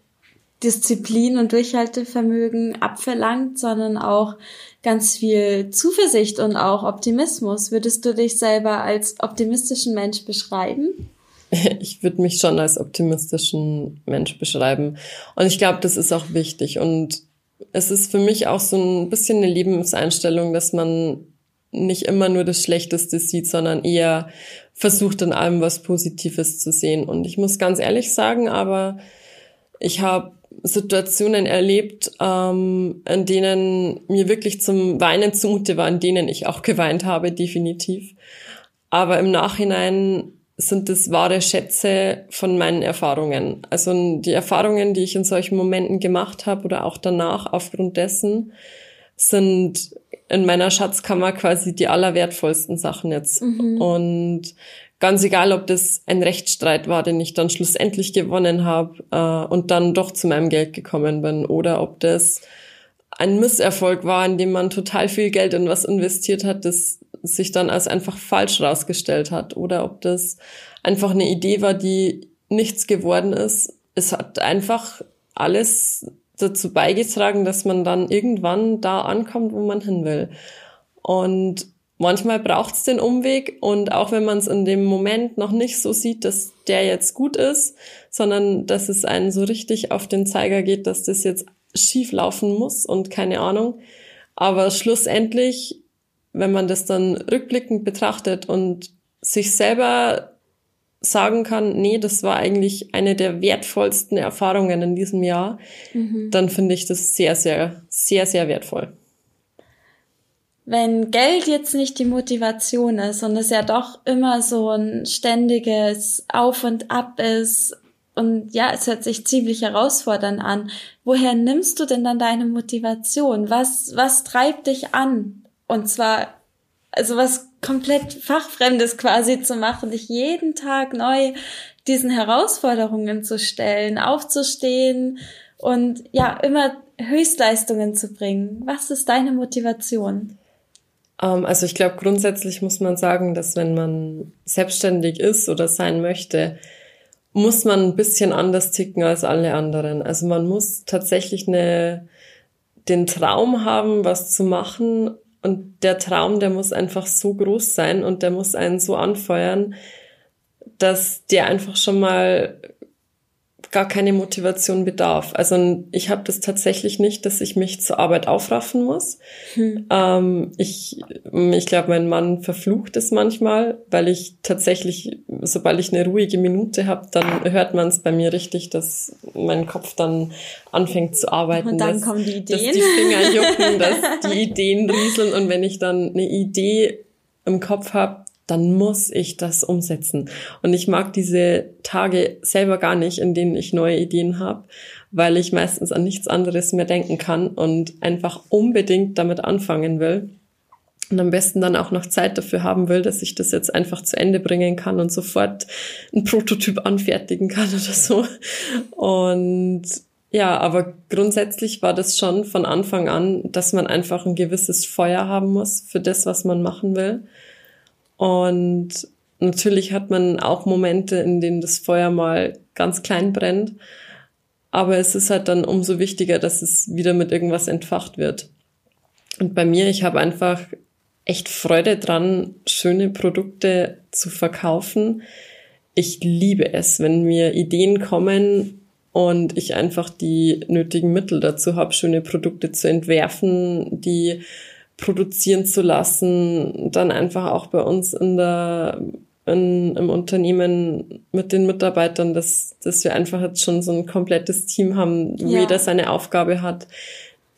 Disziplin und Durchhaltevermögen abverlangt, sondern auch ganz viel Zuversicht und auch Optimismus. Würdest du dich selber als optimistischen Mensch beschreiben?
Ich würde mich schon als optimistischen Mensch beschreiben. Und ich glaube, das ist auch wichtig. Und es ist für mich auch so ein bisschen eine Lebenseinstellung, dass man nicht immer nur das Schlechteste sieht, sondern eher versucht, in allem was Positives zu sehen. Und ich muss ganz ehrlich sagen, aber ich habe Situationen erlebt, ähm, in denen mir wirklich zum Weinen zumute war, in denen ich auch geweint habe, definitiv. Aber im Nachhinein sind es wahre Schätze von meinen Erfahrungen. Also die Erfahrungen, die ich in solchen Momenten gemacht habe oder auch danach aufgrund dessen, sind in meiner Schatzkammer quasi die allerwertvollsten Sachen jetzt. Mhm. Und Ganz egal, ob das ein Rechtsstreit war, den ich dann schlussendlich gewonnen habe äh, und dann doch zu meinem Geld gekommen bin, oder ob das ein Misserfolg war, in dem man total viel Geld in was investiert hat, das sich dann als einfach falsch rausgestellt hat, oder ob das einfach eine Idee war, die nichts geworden ist. Es hat einfach alles dazu beigetragen, dass man dann irgendwann da ankommt, wo man hin will. Und Manchmal braucht es den Umweg und auch wenn man es in dem Moment noch nicht so sieht, dass der jetzt gut ist, sondern dass es einen so richtig auf den Zeiger geht, dass das jetzt schief laufen muss und keine Ahnung. Aber schlussendlich, wenn man das dann rückblickend betrachtet und sich selber sagen kann, nee, das war eigentlich eine der wertvollsten Erfahrungen in diesem Jahr, mhm. dann finde ich das sehr, sehr, sehr, sehr wertvoll
wenn Geld jetzt nicht die Motivation ist und es ja doch immer so ein ständiges Auf und Ab ist und ja, es hört sich ziemlich herausfordernd an, woher nimmst du denn dann deine Motivation? Was, was treibt dich an? Und zwar, also was komplett Fachfremdes quasi zu machen, dich jeden Tag neu diesen Herausforderungen zu stellen, aufzustehen und ja, immer Höchstleistungen zu bringen. Was ist deine Motivation?
Ähm, also ich glaube, grundsätzlich muss man sagen, dass wenn man selbstständig ist oder sein möchte, muss man ein bisschen anders ticken als alle anderen. Also man muss tatsächlich eine, den Traum haben, was zu machen. Und der Traum, der muss einfach so groß sein und der muss einen so anfeuern, dass der einfach schon mal gar keine Motivation bedarf. Also ich habe das tatsächlich nicht, dass ich mich zur Arbeit aufraffen muss. Hm. Ähm, ich ich glaube, mein Mann verflucht es manchmal, weil ich tatsächlich, sobald ich eine ruhige Minute habe, dann hört man es bei mir richtig, dass mein Kopf dann anfängt zu arbeiten. Und dann dass, kommen die Ideen. Dass die Finger jucken, dass die Ideen rieseln und wenn ich dann eine Idee im Kopf habe, dann muss ich das umsetzen. Und ich mag diese Tage selber gar nicht, in denen ich neue Ideen habe, weil ich meistens an nichts anderes mehr denken kann und einfach unbedingt damit anfangen will. Und am besten dann auch noch Zeit dafür haben will, dass ich das jetzt einfach zu Ende bringen kann und sofort ein Prototyp anfertigen kann oder so. Und ja, aber grundsätzlich war das schon von Anfang an, dass man einfach ein gewisses Feuer haben muss für das, was man machen will. Und natürlich hat man auch Momente, in denen das Feuer mal ganz klein brennt. Aber es ist halt dann umso wichtiger, dass es wieder mit irgendwas entfacht wird. Und bei mir, ich habe einfach echt Freude dran, schöne Produkte zu verkaufen. Ich liebe es, wenn mir Ideen kommen und ich einfach die nötigen Mittel dazu habe, schöne Produkte zu entwerfen, die produzieren zu lassen, dann einfach auch bei uns in der in, im Unternehmen mit den Mitarbeitern, dass, dass wir einfach jetzt schon so ein komplettes Team haben, wo ja. jeder seine Aufgabe hat,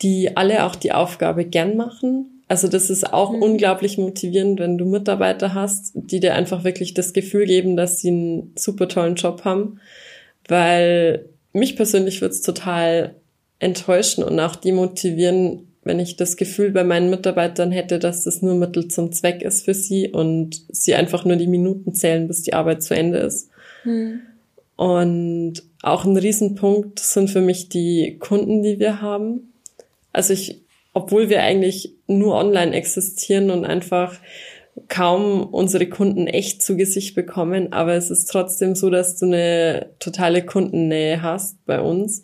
die alle auch die Aufgabe gern machen. Also das ist auch mhm. unglaublich motivierend, wenn du Mitarbeiter hast, die dir einfach wirklich das Gefühl geben, dass sie einen super tollen Job haben. Weil mich persönlich wird's total enttäuschen und auch demotivieren, wenn ich das Gefühl bei meinen Mitarbeitern hätte, dass das nur Mittel zum Zweck ist für sie und sie einfach nur die Minuten zählen, bis die Arbeit zu Ende ist. Hm. Und auch ein Riesenpunkt sind für mich die Kunden, die wir haben. Also ich, obwohl wir eigentlich nur online existieren und einfach kaum unsere Kunden echt zu Gesicht bekommen, aber es ist trotzdem so, dass du eine totale Kundennähe hast bei uns.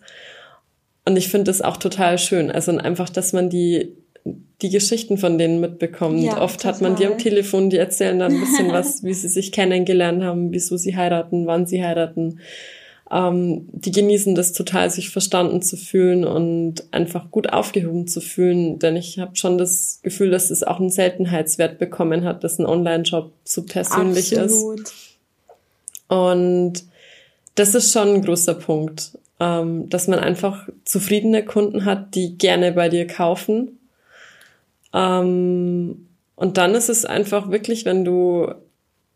Und ich finde das auch total schön. Also einfach, dass man die, die Geschichten von denen mitbekommt. Ja, Oft total. hat man die am Telefon, die erzählen dann ein bisschen was, wie sie sich kennengelernt haben, wieso sie heiraten, wann sie heiraten. Ähm, die genießen das total, sich verstanden zu fühlen und einfach gut aufgehoben zu fühlen. Denn ich habe schon das Gefühl, dass es auch einen Seltenheitswert bekommen hat, dass ein Online-Job so persönlich Absolut. ist. Und das ist schon ein großer Punkt ähm, dass man einfach zufriedene Kunden hat, die gerne bei dir kaufen. Ähm, und dann ist es einfach wirklich, wenn du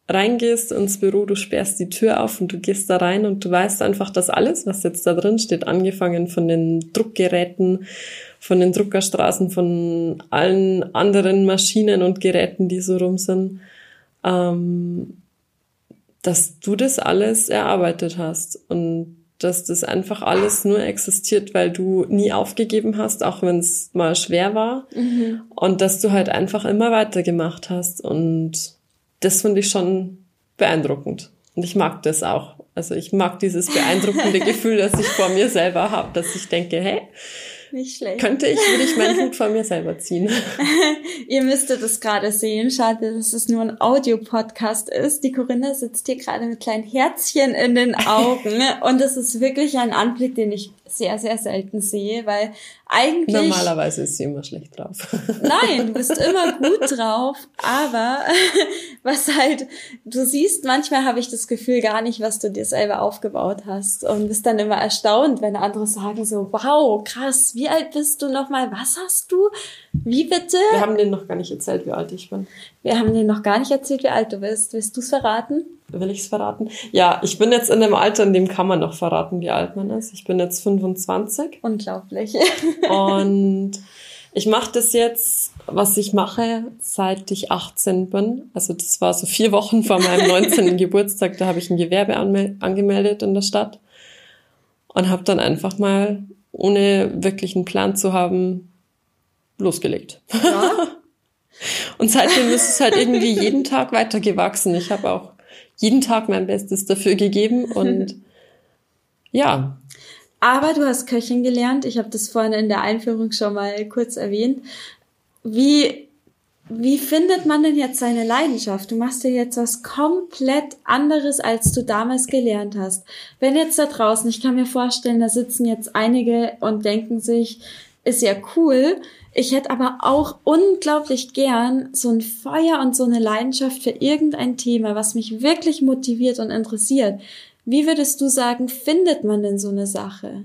reingehst ins Büro, du sperrst die Tür auf und du gehst da rein und du weißt einfach, dass alles, was jetzt da drin steht, angefangen von den Druckgeräten, von den Druckerstraßen, von allen anderen Maschinen und Geräten, die so rum sind, ähm, dass du das alles erarbeitet hast und dass das einfach alles nur existiert, weil du nie aufgegeben hast, auch wenn es mal schwer war. Mhm. Und dass du halt einfach immer weitergemacht hast. Und das finde ich schon beeindruckend. Und ich mag das auch. Also ich mag dieses beeindruckende Gefühl, das ich vor mir selber habe, dass ich denke, hey, nicht schlecht. Könnte ich, würde ich meinen Hut von mir selber ziehen.
Ihr müsstet es gerade sehen. Schade, dass es nur ein Audio-Podcast ist. Die Corinna sitzt hier gerade mit kleinen Herzchen in den Augen. Und es ist wirklich ein Anblick, den ich sehr, sehr selten sehe, weil eigentlich.
Normalerweise ist sie immer schlecht drauf.
Nein, du bist immer gut drauf, aber was halt, du siehst, manchmal habe ich das Gefühl gar nicht, was du dir selber aufgebaut hast und bist dann immer erstaunt, wenn andere sagen so, wow, krass, wie alt bist du nochmal, was hast du? Wie bitte?
Wir haben denen noch gar nicht erzählt, wie alt ich bin.
Wir haben denen noch gar nicht erzählt, wie alt du bist. Willst du es verraten?
Will ich es verraten? Ja, ich bin jetzt in dem Alter, in dem kann man noch verraten, wie alt man ist. Ich bin jetzt 25.
Unglaublich.
Und ich mache das jetzt, was ich mache, seit ich 18 bin. Also das war so vier Wochen vor meinem 19. Geburtstag. Da habe ich ein Gewerbe angemeldet in der Stadt und habe dann einfach mal, ohne wirklich einen Plan zu haben, losgelegt. Ja? und seitdem ist es halt irgendwie jeden Tag weitergewachsen. Ich habe auch jeden Tag mein Bestes dafür gegeben und ja.
Aber du hast Köchin gelernt. Ich habe das vorhin in der Einführung schon mal kurz erwähnt. Wie, wie findet man denn jetzt seine Leidenschaft? Du machst ja jetzt was komplett anderes, als du damals gelernt hast. Wenn jetzt da draußen, ich kann mir vorstellen, da sitzen jetzt einige und denken sich, ist ja cool. Ich hätte aber auch unglaublich gern so ein Feuer und so eine Leidenschaft für irgendein Thema, was mich wirklich motiviert und interessiert. Wie würdest du sagen, findet man denn so eine Sache?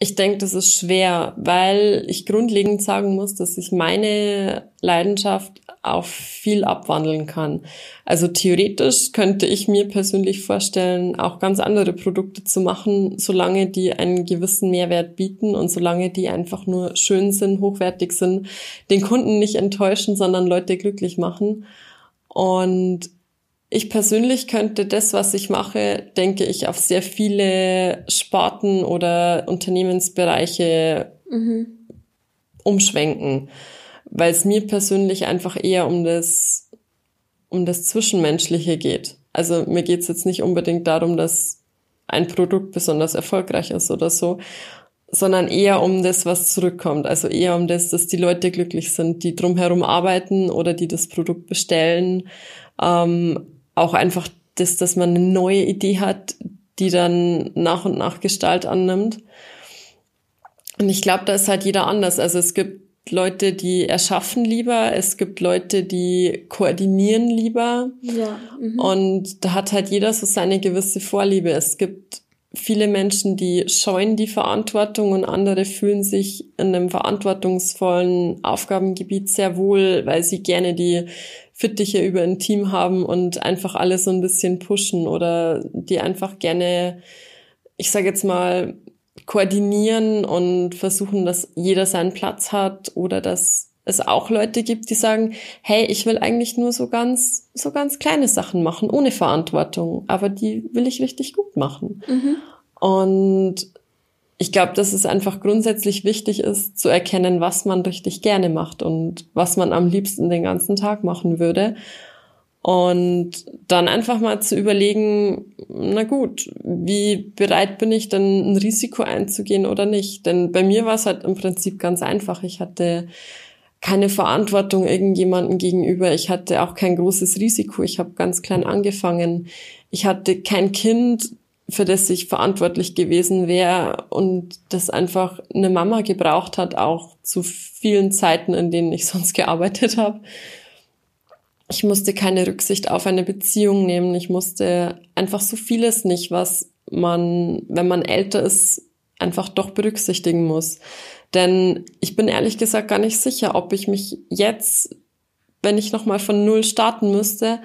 Ich denke, das ist schwer, weil ich grundlegend sagen muss, dass ich meine Leidenschaft auf viel abwandeln kann. Also theoretisch könnte ich mir persönlich vorstellen, auch ganz andere Produkte zu machen, solange die einen gewissen Mehrwert bieten und solange die einfach nur schön sind, hochwertig sind, den Kunden nicht enttäuschen, sondern Leute glücklich machen. Und ich persönlich könnte das, was ich mache, denke ich, auf sehr viele Sparten oder Unternehmensbereiche mhm. umschwenken, weil es mir persönlich einfach eher um das, um das Zwischenmenschliche geht. Also mir geht es jetzt nicht unbedingt darum, dass ein Produkt besonders erfolgreich ist oder so, sondern eher um das, was zurückkommt. Also eher um das, dass die Leute glücklich sind, die drumherum arbeiten oder die das Produkt bestellen. Ähm, auch einfach das, dass man eine neue Idee hat, die dann nach und nach Gestalt annimmt. Und ich glaube, da ist halt jeder anders. Also es gibt Leute, die erschaffen lieber, es gibt Leute, die koordinieren lieber. Ja. Mhm. Und da hat halt jeder so seine gewisse Vorliebe. Es gibt viele Menschen, die scheuen die Verantwortung und andere fühlen sich in einem verantwortungsvollen Aufgabengebiet sehr wohl, weil sie gerne die Fittiche über ein Team haben und einfach alles so ein bisschen pushen oder die einfach gerne, ich sage jetzt mal, koordinieren und versuchen, dass jeder seinen Platz hat oder dass es auch Leute gibt, die sagen, hey, ich will eigentlich nur so ganz, so ganz kleine Sachen machen, ohne Verantwortung, aber die will ich richtig gut machen. Mhm. Und ich glaube, dass es einfach grundsätzlich wichtig ist, zu erkennen, was man richtig gerne macht und was man am liebsten den ganzen Tag machen würde. Und dann einfach mal zu überlegen, na gut, wie bereit bin ich denn ein Risiko einzugehen oder nicht? Denn bei mir war es halt im Prinzip ganz einfach. Ich hatte keine Verantwortung irgendjemandem gegenüber. Ich hatte auch kein großes Risiko. Ich habe ganz klein angefangen. Ich hatte kein Kind, für das ich verantwortlich gewesen wäre und das einfach eine Mama gebraucht hat, auch zu vielen Zeiten, in denen ich sonst gearbeitet habe. Ich musste keine Rücksicht auf eine Beziehung nehmen. Ich musste einfach so vieles nicht, was man, wenn man älter ist, einfach doch berücksichtigen muss. Denn ich bin ehrlich gesagt gar nicht sicher, ob ich mich jetzt, wenn ich nochmal von Null starten müsste,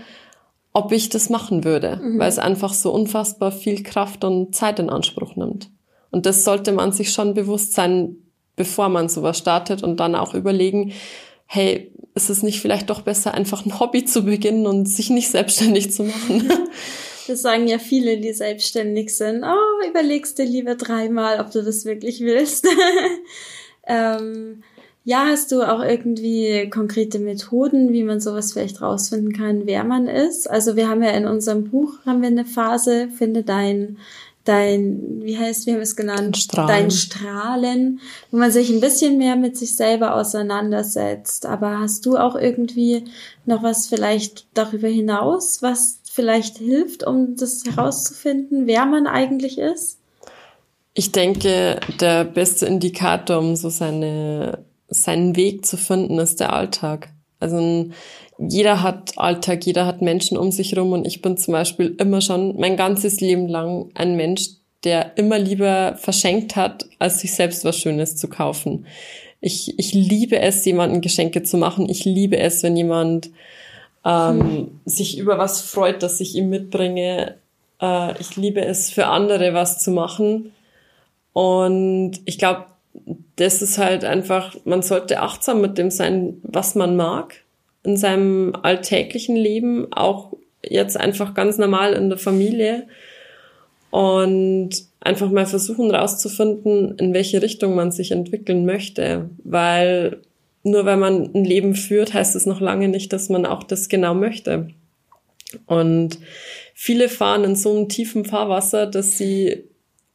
ob ich das machen würde, mhm. weil es einfach so unfassbar viel Kraft und Zeit in Anspruch nimmt. Und das sollte man sich schon bewusst sein, bevor man sowas startet und dann auch überlegen, hey, ist es nicht vielleicht doch besser, einfach ein Hobby zu beginnen und sich nicht selbstständig zu machen?
Das sagen ja viele, die selbstständig sind. Oh, überlegst dir lieber dreimal, ob du das wirklich willst. ähm, ja, hast du auch irgendwie konkrete Methoden, wie man sowas vielleicht rausfinden kann, wer man ist? Also wir haben ja in unserem Buch haben wir eine Phase, finde dein dein, wie heißt, wie haben wir es genannt? Strahlen. Dein Strahlen, wo man sich ein bisschen mehr mit sich selber auseinandersetzt. Aber hast du auch irgendwie noch was vielleicht darüber hinaus, was vielleicht hilft, um das herauszufinden, wer man eigentlich ist?
Ich denke, der beste Indikator, um so seine seinen Weg zu finden, ist der Alltag. Also jeder hat Alltag, jeder hat Menschen um sich rum und ich bin zum Beispiel immer schon mein ganzes Leben lang ein Mensch, der immer lieber verschenkt hat, als sich selbst was Schönes zu kaufen. Ich, ich liebe es, jemanden Geschenke zu machen. Ich liebe es, wenn jemand ähm, hm. sich über was freut, das ich ihm mitbringe. Äh, ich liebe es, für andere was zu machen. Und ich glaube, das ist halt einfach, man sollte achtsam mit dem sein, was man mag in seinem alltäglichen Leben, auch jetzt einfach ganz normal in der Familie und einfach mal versuchen rauszufinden, in welche Richtung man sich entwickeln möchte, weil nur wenn man ein Leben führt, heißt es noch lange nicht, dass man auch das genau möchte. Und viele fahren in so einem tiefen Fahrwasser, dass sie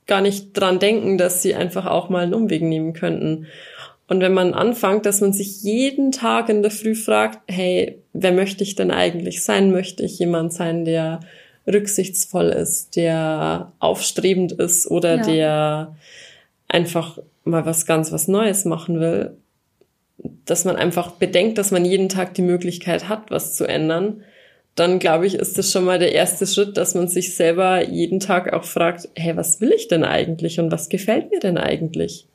gar nicht dran denken, dass sie einfach auch mal einen Umweg nehmen könnten. Und wenn man anfängt, dass man sich jeden Tag in der Früh fragt, hey, wer möchte ich denn eigentlich sein? Möchte ich jemand sein, der rücksichtsvoll ist, der aufstrebend ist oder ja. der einfach mal was ganz was Neues machen will? Dass man einfach bedenkt, dass man jeden Tag die Möglichkeit hat, was zu ändern dann glaube ich, ist das schon mal der erste Schritt, dass man sich selber jeden Tag auch fragt, hey, was will ich denn eigentlich und was gefällt mir denn eigentlich?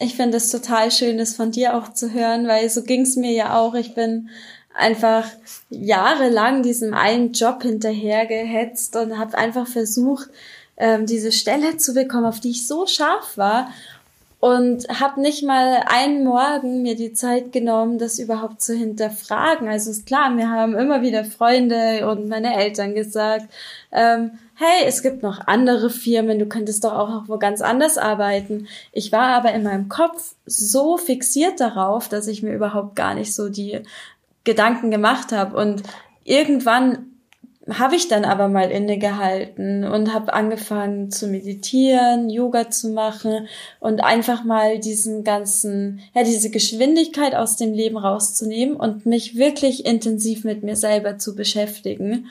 Ich finde es total schön, das von dir auch zu hören, weil so ging es mir ja auch. Ich bin einfach jahrelang diesem einen Job hinterhergehetzt und habe einfach versucht, ähm, diese Stelle zu bekommen, auf die ich so scharf war und habe nicht mal einen Morgen mir die Zeit genommen, das überhaupt zu hinterfragen. Also ist klar, mir haben immer wieder Freunde und meine Eltern gesagt, ähm, hey, es gibt noch andere Firmen, du könntest doch auch noch wo ganz anders arbeiten. Ich war aber in meinem Kopf so fixiert darauf, dass ich mir überhaupt gar nicht so die Gedanken gemacht habe und irgendwann habe ich dann aber mal innegehalten und habe angefangen zu meditieren, Yoga zu machen und einfach mal diesen ganzen, ja, diese Geschwindigkeit aus dem Leben rauszunehmen und mich wirklich intensiv mit mir selber zu beschäftigen.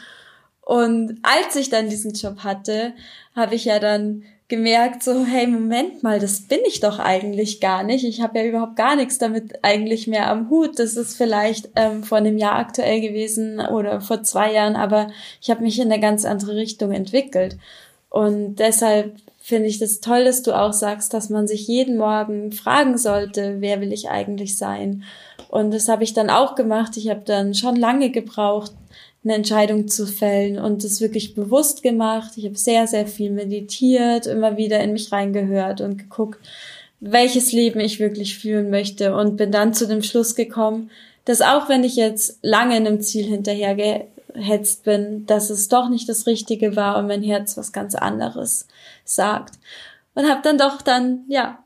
Und als ich dann diesen Job hatte, habe ich ja dann gemerkt, so, hey, Moment mal, das bin ich doch eigentlich gar nicht. Ich habe ja überhaupt gar nichts damit eigentlich mehr am Hut. Das ist vielleicht ähm, vor einem Jahr aktuell gewesen oder vor zwei Jahren, aber ich habe mich in eine ganz andere Richtung entwickelt. Und deshalb finde ich das toll, dass du auch sagst, dass man sich jeden Morgen fragen sollte, wer will ich eigentlich sein? Und das habe ich dann auch gemacht. Ich habe dann schon lange gebraucht, eine Entscheidung zu fällen und es wirklich bewusst gemacht. Ich habe sehr, sehr viel meditiert, immer wieder in mich reingehört und geguckt, welches Leben ich wirklich führen möchte und bin dann zu dem Schluss gekommen, dass auch wenn ich jetzt lange einem Ziel hinterhergehetzt bin, dass es doch nicht das Richtige war und mein Herz was ganz anderes sagt. Und habe dann doch dann, ja,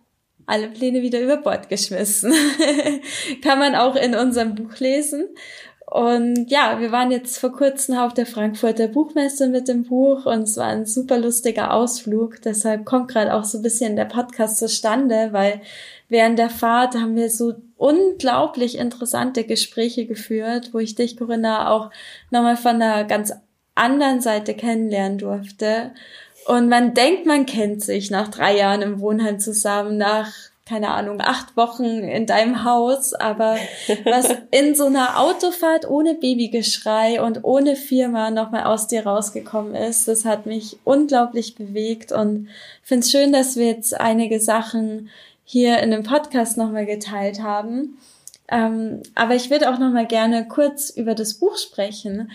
alle Pläne wieder über Bord geschmissen. Kann man auch in unserem Buch lesen. Und ja, wir waren jetzt vor kurzem auf der Frankfurter Buchmesse mit dem Buch und es war ein super lustiger Ausflug. Deshalb kommt gerade auch so ein bisschen der Podcast zustande, weil während der Fahrt haben wir so unglaublich interessante Gespräche geführt, wo ich dich, Corinna, auch nochmal von einer ganz anderen Seite kennenlernen durfte. Und man denkt, man kennt sich nach drei Jahren im Wohnheim zusammen, nach keine Ahnung, acht Wochen in deinem Haus, aber was in so einer Autofahrt ohne Babygeschrei und ohne Firma nochmal aus dir rausgekommen ist, das hat mich unglaublich bewegt und finde es schön, dass wir jetzt einige Sachen hier in dem Podcast nochmal geteilt haben. Ähm, aber ich würde auch nochmal gerne kurz über das Buch sprechen.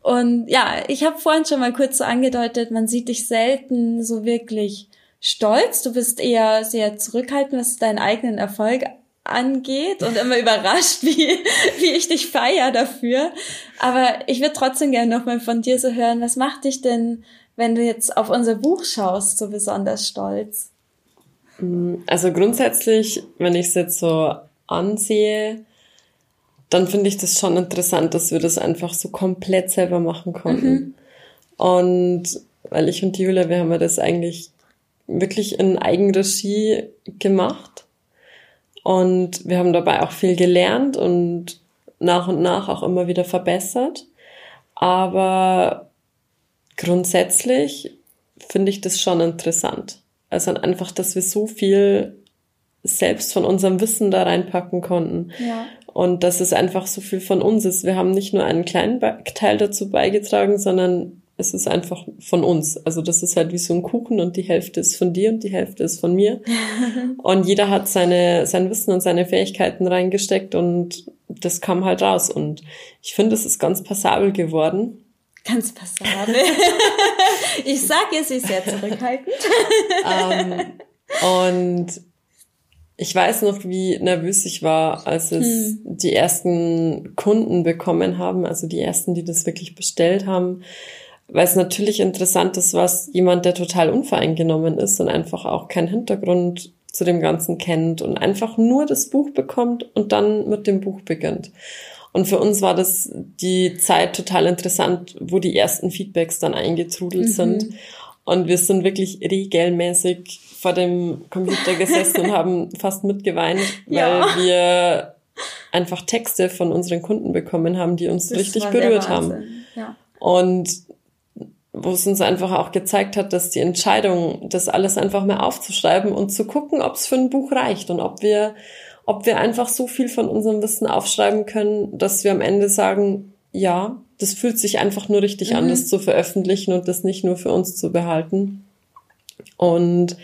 Und ja, ich habe vorhin schon mal kurz so angedeutet, man sieht dich selten so wirklich stolz, du bist eher sehr zurückhaltend, was deinen eigenen Erfolg angeht und immer überrascht, wie, wie ich dich feier dafür. Aber ich würde trotzdem gerne nochmal von dir so hören, was macht dich denn, wenn du jetzt auf unser Buch schaust, so besonders stolz?
Also grundsätzlich, wenn ich es jetzt so ansehe, dann finde ich das schon interessant, dass wir das einfach so komplett selber machen konnten. Mhm. Und weil ich und Julia, wir haben ja das eigentlich wirklich in Eigenregie gemacht. Und wir haben dabei auch viel gelernt und nach und nach auch immer wieder verbessert. Aber grundsätzlich finde ich das schon interessant. Also einfach, dass wir so viel selbst von unserem Wissen da reinpacken konnten. Ja. Und dass es einfach so viel von uns ist. Wir haben nicht nur einen kleinen Teil dazu beigetragen, sondern es ist einfach von uns. Also das ist halt wie so ein Kuchen und die Hälfte ist von dir und die Hälfte ist von mir. und jeder hat seine, sein Wissen und seine Fähigkeiten reingesteckt und das kam halt raus. Und ich finde, es ist ganz passabel geworden.
Ganz passabel. ich sage es, ist sehr zurückhaltend.
um, ähm, und ich weiß noch, wie nervös ich war, als es hm. die ersten Kunden bekommen haben, also die ersten, die das wirklich bestellt haben weil es natürlich interessant ist, was jemand, der total unvoreingenommen ist und einfach auch keinen Hintergrund zu dem Ganzen kennt und einfach nur das Buch bekommt und dann mit dem Buch beginnt. Und für uns war das die Zeit total interessant, wo die ersten Feedbacks dann eingetrudelt mhm. sind. Und wir sind wirklich regelmäßig vor dem Computer gesessen und haben fast mitgeweint, ja. weil wir einfach Texte von unseren Kunden bekommen haben, die uns das richtig berührt haben. Ja. Und wo es uns einfach auch gezeigt hat, dass die Entscheidung, das alles einfach mal aufzuschreiben und zu gucken, ob es für ein Buch reicht und ob wir, ob wir einfach so viel von unserem Wissen aufschreiben können, dass wir am Ende sagen, ja, das fühlt sich einfach nur richtig mhm. an, das zu veröffentlichen und das nicht nur für uns zu behalten. Und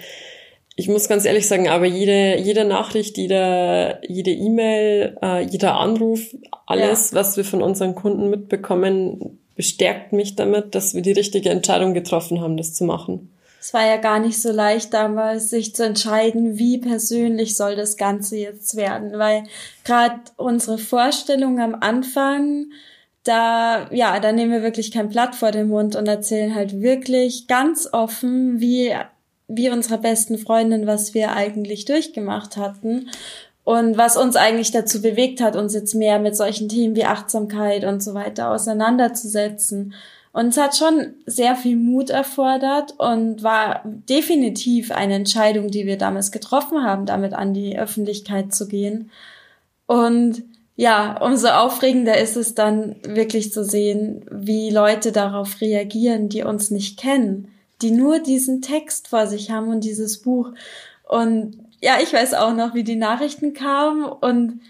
ich muss ganz ehrlich sagen, aber jede, jede Nachricht, jede, jede E-Mail, äh, jeder Anruf, alles, ja. was wir von unseren Kunden mitbekommen, bestärkt mich damit, dass wir die richtige Entscheidung getroffen haben, das zu machen.
Es war ja gar nicht so leicht damals, sich zu entscheiden, wie persönlich soll das Ganze jetzt werden, weil gerade unsere Vorstellung am Anfang, da, ja, da nehmen wir wirklich kein Blatt vor den Mund und erzählen halt wirklich ganz offen, wie, wie unserer besten Freundin, was wir eigentlich durchgemacht hatten und was uns eigentlich dazu bewegt hat, uns jetzt mehr mit solchen Themen wie Achtsamkeit und so weiter auseinanderzusetzen. Und es hat schon sehr viel Mut erfordert und war definitiv eine Entscheidung, die wir damals getroffen haben, damit an die Öffentlichkeit zu gehen. Und ja, umso aufregender ist es dann wirklich zu sehen, wie Leute darauf reagieren, die uns nicht kennen, die nur diesen Text vor sich haben und dieses Buch. Und ja, ich weiß auch noch, wie die Nachrichten kamen und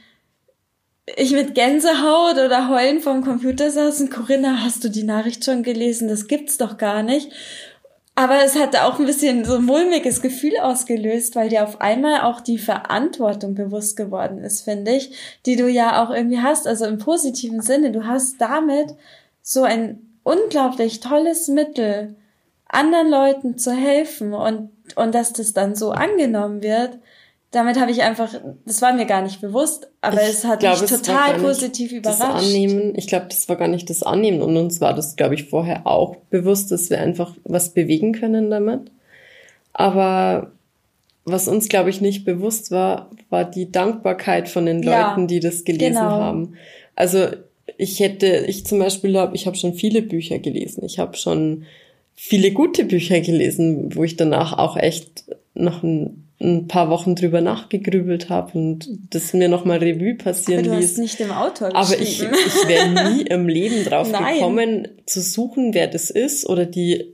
ich mit Gänsehaut oder Heulen vorm Computer saß und Corinna, hast du die Nachricht schon gelesen? Das gibt's doch gar nicht. Aber es hatte auch ein bisschen so ein mulmiges Gefühl ausgelöst, weil dir auf einmal auch die Verantwortung bewusst geworden ist, finde ich, die du ja auch irgendwie hast, also im positiven Sinne. Du hast damit so ein unglaublich tolles Mittel, anderen Leuten zu helfen und, und dass das dann so angenommen wird, damit habe ich einfach, das war mir gar nicht bewusst, aber ich es hat glaub, mich total positiv
überrascht. Das Annehmen, ich glaube, das war gar nicht das Annehmen und uns war das, glaube ich, vorher auch bewusst, dass wir einfach was bewegen können damit. Aber was uns, glaube ich, nicht bewusst war, war die Dankbarkeit von den Leuten, ja, die das gelesen genau. haben. Also ich hätte, ich zum Beispiel habe, ich habe schon viele Bücher gelesen. Ich habe schon viele gute Bücher gelesen, wo ich danach auch echt noch ein, ein paar Wochen drüber nachgegrübelt habe und das mir nochmal Revue passieren
Aber du ließ. Hast nicht im Auto
Aber ich, ich wäre nie im Leben drauf Nein. gekommen, zu suchen, wer das ist oder die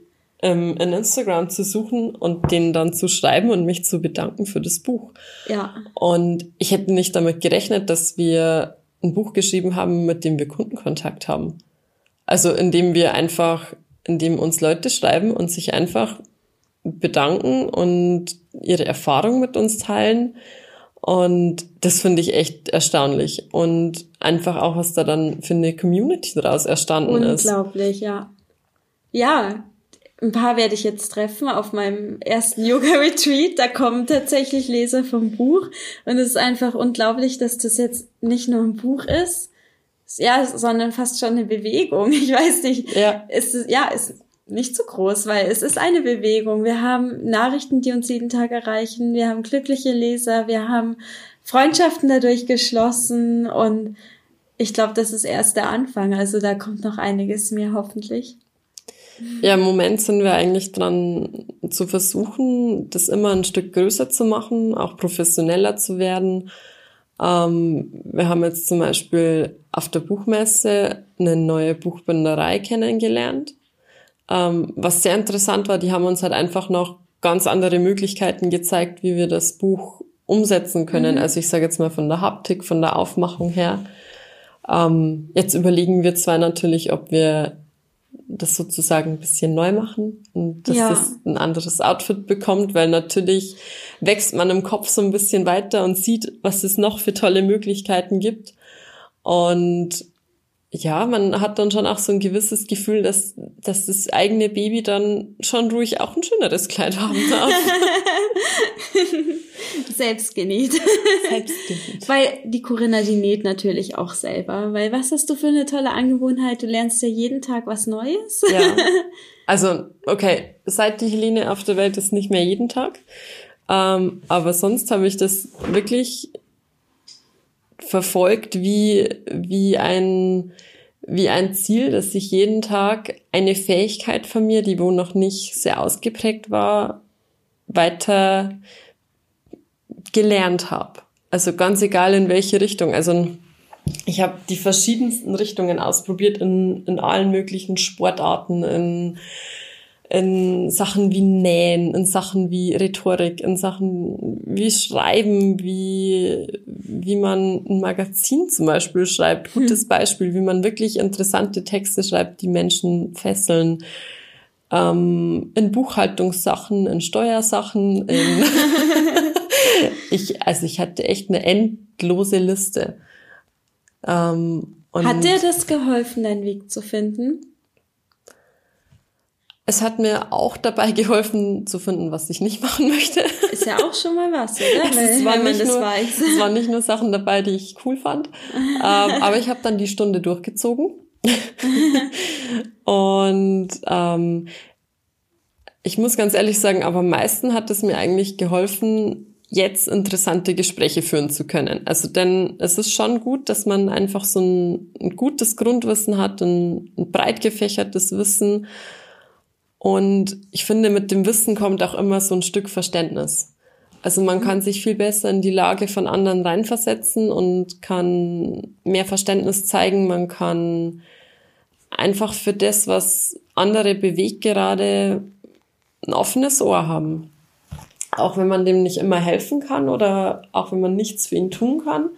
ähm, in Instagram zu suchen und denen dann zu schreiben und mich zu bedanken für das Buch. Ja. Und ich hätte nicht damit gerechnet, dass wir ein Buch geschrieben haben, mit dem wir Kundenkontakt haben. Also indem wir einfach in dem uns Leute schreiben und sich einfach bedanken und ihre Erfahrung mit uns teilen. Und das finde ich echt erstaunlich. Und einfach auch, was da dann für eine Community daraus erstanden
Unglaublich, ist. Unglaublich, ja. Ja, ein paar werde ich jetzt treffen auf meinem ersten Yoga-Retreat. Da kommen tatsächlich Leser vom Buch. Und es ist einfach unglaublich, dass das jetzt nicht nur ein Buch ist, ja, sondern fast schon eine Bewegung. Ich weiß nicht. Ja. Ist es, ja, ist nicht zu groß, weil es ist eine Bewegung. Wir haben Nachrichten, die uns jeden Tag erreichen. Wir haben glückliche Leser. Wir haben Freundschaften dadurch geschlossen und ich glaube, das ist erst der Anfang. Also da kommt noch einiges mehr hoffentlich.
Ja, im Moment sind wir eigentlich dran zu versuchen, das immer ein Stück größer zu machen, auch professioneller zu werden ähm, wir haben jetzt zum Beispiel auf der Buchmesse eine neue Buchbinderei kennengelernt. Ähm, was sehr interessant war, die haben uns halt einfach noch ganz andere Möglichkeiten gezeigt, wie wir das Buch umsetzen können. Mhm. Also ich sage jetzt mal von der Haptik, von der Aufmachung her. Ähm, jetzt überlegen wir zwar natürlich, ob wir das sozusagen ein bisschen neu machen und dass ja. das ein anderes Outfit bekommt, weil natürlich wächst man im Kopf so ein bisschen weiter und sieht, was es noch für tolle Möglichkeiten gibt. Und ja, man hat dann schon auch so ein gewisses Gefühl, dass, dass das eigene Baby dann schon ruhig auch ein schöneres Kleid haben darf.
Selbst genäht. Selbst genäht. Weil die Corinna, die näht natürlich auch selber. Weil was hast du für eine tolle Angewohnheit? Du lernst ja jeden Tag was Neues. Ja.
Also, okay, seit die Helene auf der Welt ist nicht mehr jeden Tag. Ähm, aber sonst habe ich das wirklich verfolgt wie, wie ein, wie ein Ziel, dass ich jeden Tag eine Fähigkeit von mir, die wo noch nicht sehr ausgeprägt war, weiter gelernt habe. Also ganz egal in welche Richtung. Also ich habe die verschiedensten Richtungen ausprobiert in, in allen möglichen Sportarten, in, in Sachen wie Nähen, in Sachen wie Rhetorik, in Sachen wie Schreiben, wie, wie man ein Magazin zum Beispiel schreibt. Hm. Gutes Beispiel, wie man wirklich interessante Texte schreibt, die Menschen fesseln. Ähm, in Buchhaltungssachen, in Steuersachen, in ich, also ich hatte echt eine endlose Liste.
Ähm, hat dir das geholfen, deinen Weg zu finden?
Es hat mir auch dabei geholfen zu finden, was ich nicht machen möchte.
Ist ja auch schon mal was, oder?
es, waren nicht nur, es waren nicht nur Sachen dabei, die ich cool fand. ähm, aber ich habe dann die Stunde durchgezogen. Und ähm, ich muss ganz ehrlich sagen, aber am meisten hat es mir eigentlich geholfen, jetzt interessante Gespräche führen zu können. Also denn es ist schon gut, dass man einfach so ein, ein gutes Grundwissen hat, ein, ein breit gefächertes Wissen. Und ich finde, mit dem Wissen kommt auch immer so ein Stück Verständnis. Also man kann sich viel besser in die Lage von anderen reinversetzen und kann mehr Verständnis zeigen. Man kann einfach für das, was andere bewegt gerade, ein offenes Ohr haben auch wenn man dem nicht immer helfen kann oder auch wenn man nichts für ihn tun kann.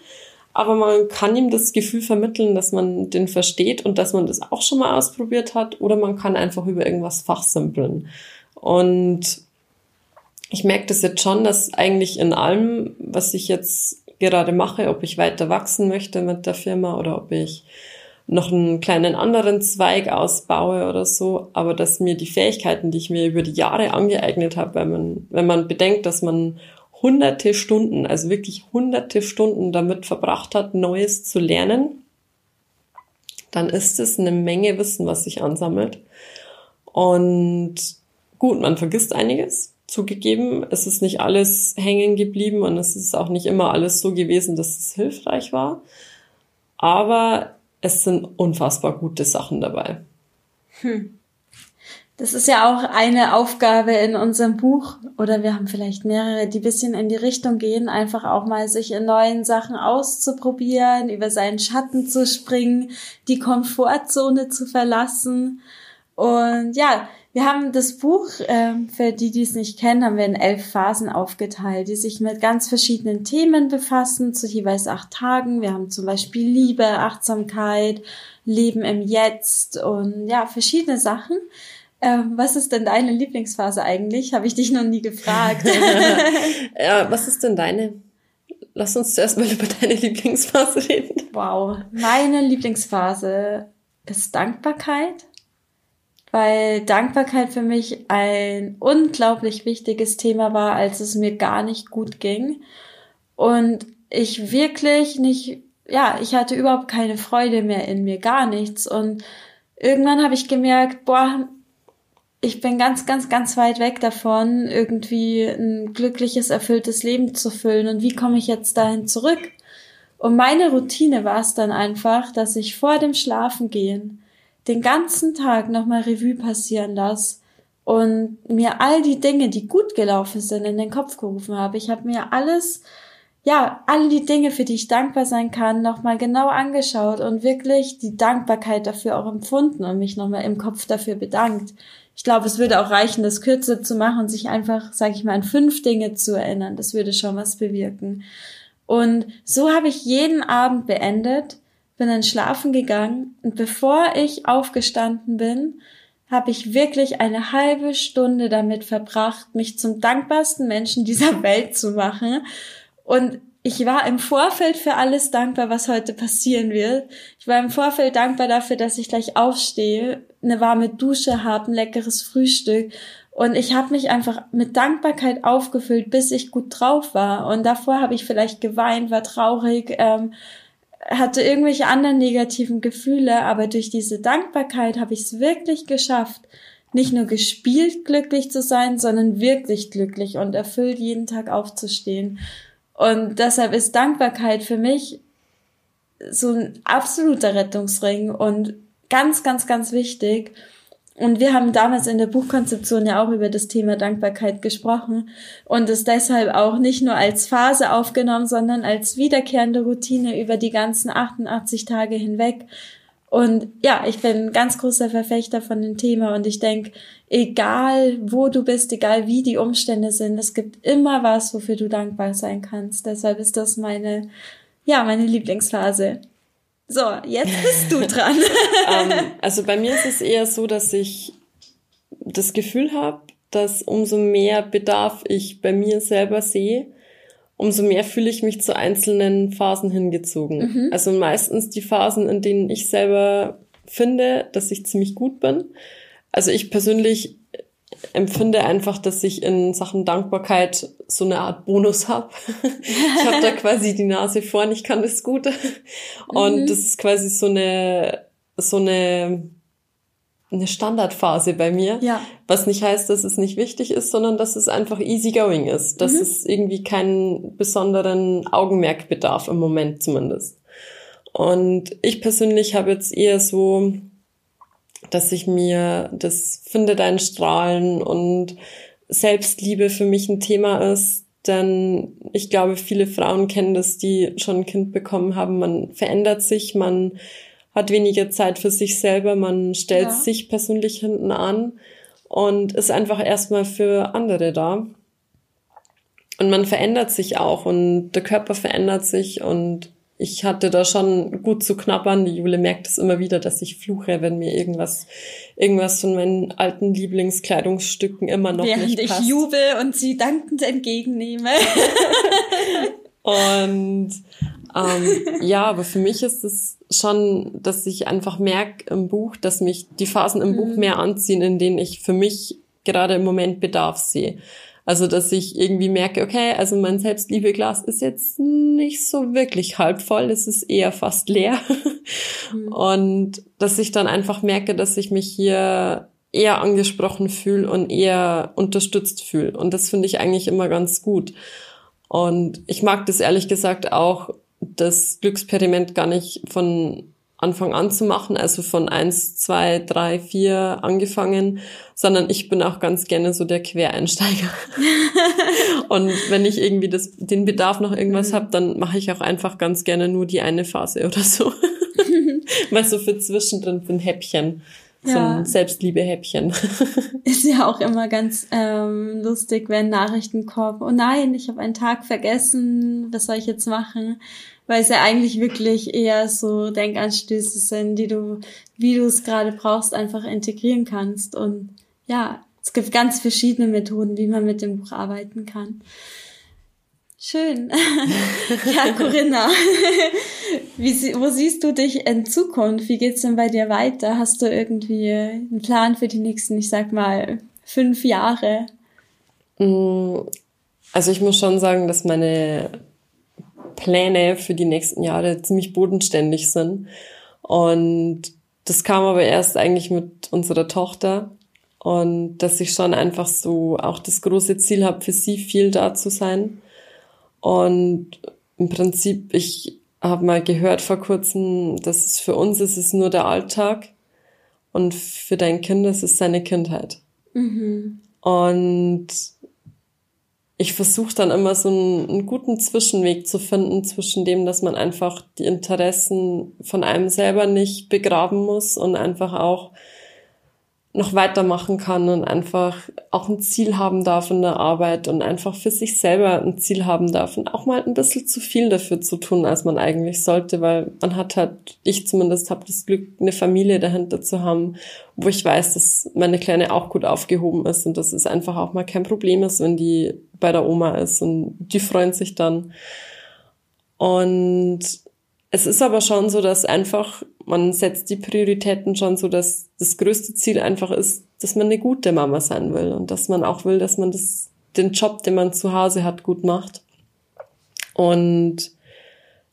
Aber man kann ihm das Gefühl vermitteln, dass man den versteht und dass man das auch schon mal ausprobiert hat oder man kann einfach über irgendwas fachsimpeln. Und ich merke das jetzt schon, dass eigentlich in allem, was ich jetzt gerade mache, ob ich weiter wachsen möchte mit der Firma oder ob ich noch einen kleinen anderen Zweig ausbaue oder so, aber dass mir die Fähigkeiten, die ich mir über die Jahre angeeignet habe, wenn man, wenn man bedenkt, dass man hunderte Stunden, also wirklich hunderte Stunden damit verbracht hat, Neues zu lernen, dann ist es eine Menge Wissen, was sich ansammelt. Und gut, man vergisst einiges, zugegeben. Es ist nicht alles hängen geblieben und es ist auch nicht immer alles so gewesen, dass es hilfreich war. Aber es sind unfassbar gute Sachen dabei. Hm.
Das ist ja auch eine Aufgabe in unserem Buch, oder wir haben vielleicht mehrere, die bisschen in die Richtung gehen, einfach auch mal sich in neuen Sachen auszuprobieren, über seinen Schatten zu springen, die Komfortzone zu verlassen. Und ja, wir haben das Buch, äh, für die, die es nicht kennen, haben wir in elf Phasen aufgeteilt, die sich mit ganz verschiedenen Themen befassen, zu jeweils acht Tagen. Wir haben zum Beispiel Liebe, Achtsamkeit, Leben im Jetzt und ja, verschiedene Sachen. Ähm, was ist denn deine Lieblingsphase eigentlich? Habe ich dich noch nie gefragt.
ja, was ist denn deine? Lass uns zuerst mal über deine Lieblingsphase reden.
Wow, meine Lieblingsphase ist Dankbarkeit weil Dankbarkeit für mich ein unglaublich wichtiges Thema war, als es mir gar nicht gut ging. Und ich wirklich nicht, ja, ich hatte überhaupt keine Freude mehr in mir, gar nichts. Und irgendwann habe ich gemerkt, boah, ich bin ganz, ganz, ganz weit weg davon, irgendwie ein glückliches, erfülltes Leben zu füllen. Und wie komme ich jetzt dahin zurück? Und meine Routine war es dann einfach, dass ich vor dem Schlafengehen den ganzen Tag nochmal Revue passieren lasse und mir all die Dinge, die gut gelaufen sind, in den Kopf gerufen habe. Ich habe mir alles, ja, all die Dinge, für die ich dankbar sein kann, nochmal genau angeschaut und wirklich die Dankbarkeit dafür auch empfunden und mich nochmal im Kopf dafür bedankt. Ich glaube, es würde auch reichen, das kürzer zu machen und sich einfach, sage ich mal, an fünf Dinge zu erinnern. Das würde schon was bewirken. Und so habe ich jeden Abend beendet bin dann schlafen gegangen und bevor ich aufgestanden bin, habe ich wirklich eine halbe Stunde damit verbracht, mich zum dankbarsten Menschen dieser Welt zu machen. Und ich war im Vorfeld für alles dankbar, was heute passieren wird. Ich war im Vorfeld dankbar dafür, dass ich gleich aufstehe, eine warme Dusche habe, ein leckeres Frühstück. Und ich habe mich einfach mit Dankbarkeit aufgefüllt, bis ich gut drauf war. Und davor habe ich vielleicht geweint, war traurig, ähm, hatte irgendwelche anderen negativen Gefühle, aber durch diese Dankbarkeit habe ich es wirklich geschafft, nicht nur gespielt glücklich zu sein, sondern wirklich glücklich und erfüllt jeden Tag aufzustehen. Und deshalb ist Dankbarkeit für mich so ein absoluter Rettungsring und ganz, ganz, ganz wichtig. Und wir haben damals in der Buchkonzeption ja auch über das Thema Dankbarkeit gesprochen und es deshalb auch nicht nur als Phase aufgenommen, sondern als wiederkehrende Routine über die ganzen 88 Tage hinweg. Und ja, ich bin ein ganz großer Verfechter von dem Thema und ich denke, egal wo du bist, egal wie die Umstände sind, es gibt immer was, wofür du dankbar sein kannst. Deshalb ist das meine, ja, meine Lieblingsphase. So, jetzt bist du dran.
um, ähm, also bei mir ist es eher so, dass ich das Gefühl habe, dass umso mehr Bedarf ich bei mir selber sehe, umso mehr fühle ich mich zu einzelnen Phasen hingezogen. Mhm. Also meistens die Phasen, in denen ich selber finde, dass ich ziemlich gut bin. Also ich persönlich empfinde einfach, dass ich in Sachen Dankbarkeit so eine Art Bonus habe. ich habe da quasi die Nase vorn, ich kann das gut. Und mhm. das ist quasi so eine so eine eine Standardphase bei mir. Ja. Was nicht heißt, dass es nicht wichtig ist, sondern dass es einfach easy going ist. Dass mhm. es irgendwie keinen besonderen Augenmerk bedarf im Moment zumindest. Und ich persönlich habe jetzt eher so, dass ich mir das finde dein Strahlen und Selbstliebe für mich ein Thema ist. Denn ich glaube, viele Frauen kennen das, die schon ein Kind bekommen haben. Man verändert sich, man hat weniger Zeit für sich selber, man stellt ja. sich persönlich hinten an und ist einfach erstmal für andere da. Und man verändert sich auch und der Körper verändert sich und ich hatte da schon gut zu knabbern. Die Jule merkt es immer wieder, dass ich fluche, wenn mir irgendwas, irgendwas von meinen alten Lieblingskleidungsstücken immer noch Während nicht passt.
Während ich jubel und sie dankend entgegennehme.
und ähm, ja, aber für mich ist es schon, dass ich einfach merke im Buch, dass mich die Phasen im mhm. Buch mehr anziehen, in denen ich für mich gerade im Moment Bedarf sehe. Also, dass ich irgendwie merke, okay, also mein Selbstliebeglas ist jetzt nicht so wirklich halb voll, es ist eher fast leer. Mhm. Und dass ich dann einfach merke, dass ich mich hier eher angesprochen fühle und eher unterstützt fühle. Und das finde ich eigentlich immer ganz gut. Und ich mag das ehrlich gesagt auch das Glücksperiment gar nicht von Anfang an zu machen, also von eins, zwei, drei, vier angefangen, sondern ich bin auch ganz gerne so der Quereinsteiger. und wenn ich irgendwie das, den Bedarf nach irgendwas mhm. habe, dann mache ich auch einfach ganz gerne nur die eine Phase oder so. Weil so für zwischendrin ein Häppchen. Ja. So ein Selbstliebe-Häppchen.
Ist ja auch immer ganz ähm, lustig, wenn Nachrichten kommen. Oh nein, ich habe einen Tag vergessen. Was soll ich jetzt machen? Weil es ja eigentlich wirklich eher so Denkanstöße sind, die du, wie du es gerade brauchst, einfach integrieren kannst. Und ja, es gibt ganz verschiedene Methoden, wie man mit dem Buch arbeiten kann. Schön. ja, Corinna, wie, wo siehst du dich in Zukunft? Wie geht's denn bei dir weiter? Hast du irgendwie einen Plan für die nächsten, ich sag mal, fünf Jahre?
Mm, also ich muss schon sagen, dass meine Pläne für die nächsten Jahre ziemlich bodenständig sind. Und das kam aber erst eigentlich mit unserer Tochter. Und dass ich schon einfach so auch das große Ziel habe, für sie viel da zu sein. Und im Prinzip, ich habe mal gehört vor kurzem, dass es für uns ist es nur der Alltag und für dein Kind ist es seine Kindheit. Mhm. Und ich versuche dann immer so einen, einen, guten Zwischenweg zu finden zwischen dem, dass man einfach die Interessen von einem selber nicht begraben muss und einfach auch noch weitermachen kann und einfach auch ein Ziel haben darf in der Arbeit und einfach für sich selber ein Ziel haben darf und auch mal ein bisschen zu viel dafür zu tun, als man eigentlich sollte, weil man hat halt, ich zumindest habe das Glück, eine Familie dahinter zu haben, wo ich weiß, dass meine Kleine auch gut aufgehoben ist und dass es einfach auch mal kein Problem ist, wenn die bei der Oma ist und die freuen sich dann. Und es ist aber schon so, dass einfach man setzt die Prioritäten schon so, dass das größte Ziel einfach ist, dass man eine gute Mama sein will und dass man auch will, dass man das, den Job, den man zu Hause hat, gut macht. Und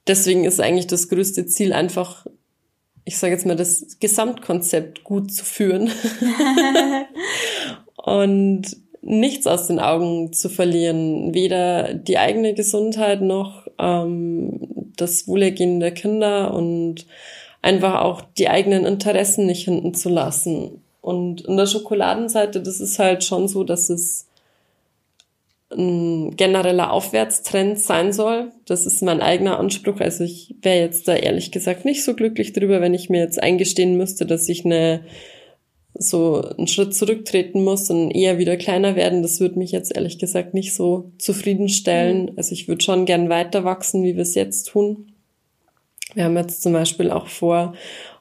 deswegen ist eigentlich das größte Ziel einfach, ich sage jetzt mal, das Gesamtkonzept gut zu führen und nichts aus den Augen zu verlieren, weder die eigene Gesundheit noch ähm, das Wohlergehen der Kinder und einfach auch die eigenen Interessen nicht hinten zu lassen. Und in der Schokoladenseite, das ist halt schon so, dass es ein genereller Aufwärtstrend sein soll. Das ist mein eigener Anspruch. Also ich wäre jetzt da ehrlich gesagt nicht so glücklich drüber, wenn ich mir jetzt eingestehen müsste, dass ich eine so einen Schritt zurücktreten muss und eher wieder kleiner werden. Das würde mich jetzt ehrlich gesagt nicht so zufriedenstellen. Mhm. Also ich würde schon gern weiter wachsen, wie wir es jetzt tun. Wir haben jetzt zum Beispiel auch vor,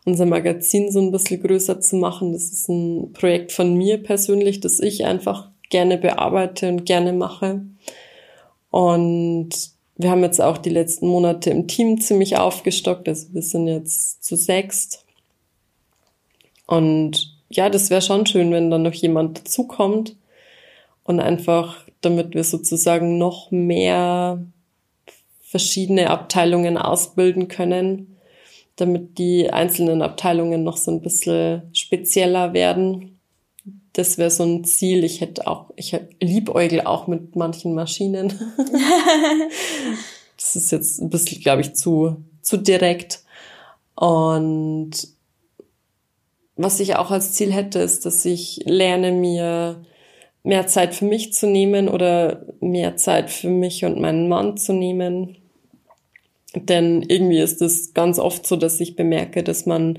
unser Magazin so ein bisschen größer zu machen. Das ist ein Projekt von mir persönlich, das ich einfach gerne bearbeite und gerne mache. Und wir haben jetzt auch die letzten Monate im Team ziemlich aufgestockt. Also wir sind jetzt zu sechst. Und ja, das wäre schon schön, wenn dann noch jemand dazukommt und einfach, damit wir sozusagen noch mehr verschiedene Abteilungen ausbilden können, damit die einzelnen Abteilungen noch so ein bisschen spezieller werden das wäre so ein Ziel. Ich hätte auch, ich liebäugel auch mit manchen Maschinen. das ist jetzt ein bisschen, glaube ich, zu, zu direkt. Und was ich auch als Ziel hätte, ist, dass ich lerne, mir mehr Zeit für mich zu nehmen oder mehr Zeit für mich und meinen Mann zu nehmen. Denn irgendwie ist es ganz oft so, dass ich bemerke, dass man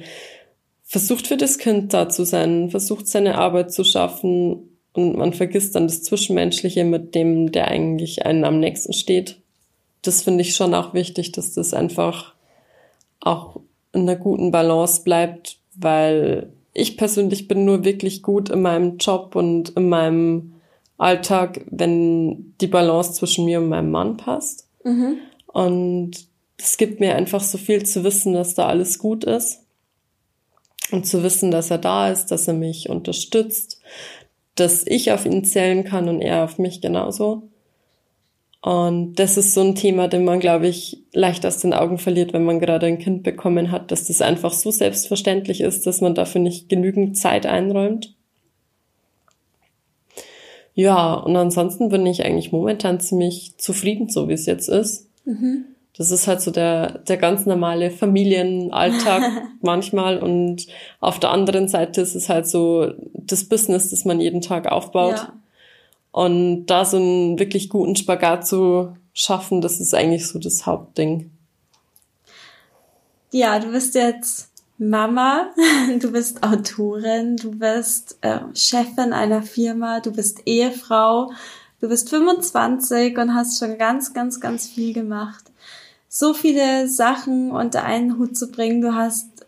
versucht für das Kind da zu sein, versucht seine Arbeit zu schaffen und man vergisst dann das Zwischenmenschliche mit dem, der eigentlich einen am nächsten steht. Das finde ich schon auch wichtig, dass das einfach auch in einer guten Balance bleibt, weil ich persönlich bin nur wirklich gut in meinem Job und in meinem Alltag, wenn die Balance zwischen mir und meinem Mann passt. Mhm. Und es gibt mir einfach so viel zu wissen, dass da alles gut ist. Und zu wissen, dass er da ist, dass er mich unterstützt, dass ich auf ihn zählen kann und er auf mich genauso. Und das ist so ein Thema, den man, glaube ich, leicht aus den Augen verliert, wenn man gerade ein Kind bekommen hat, dass das einfach so selbstverständlich ist, dass man dafür nicht genügend Zeit einräumt. Ja, und ansonsten bin ich eigentlich momentan ziemlich zufrieden, so wie es jetzt ist. Mhm das ist halt so der, der ganz normale Familienalltag manchmal. Und auf der anderen Seite ist es halt so das Business, das man jeden Tag aufbaut. Ja. Und da so einen wirklich guten Spagat zu schaffen, das ist eigentlich so das Hauptding.
Ja, du bist jetzt Mama, du bist Autorin, du bist äh, Chefin einer Firma, du bist Ehefrau, du bist 25 und hast schon ganz, ganz, ganz viel gemacht so viele Sachen unter einen Hut zu bringen. Du hast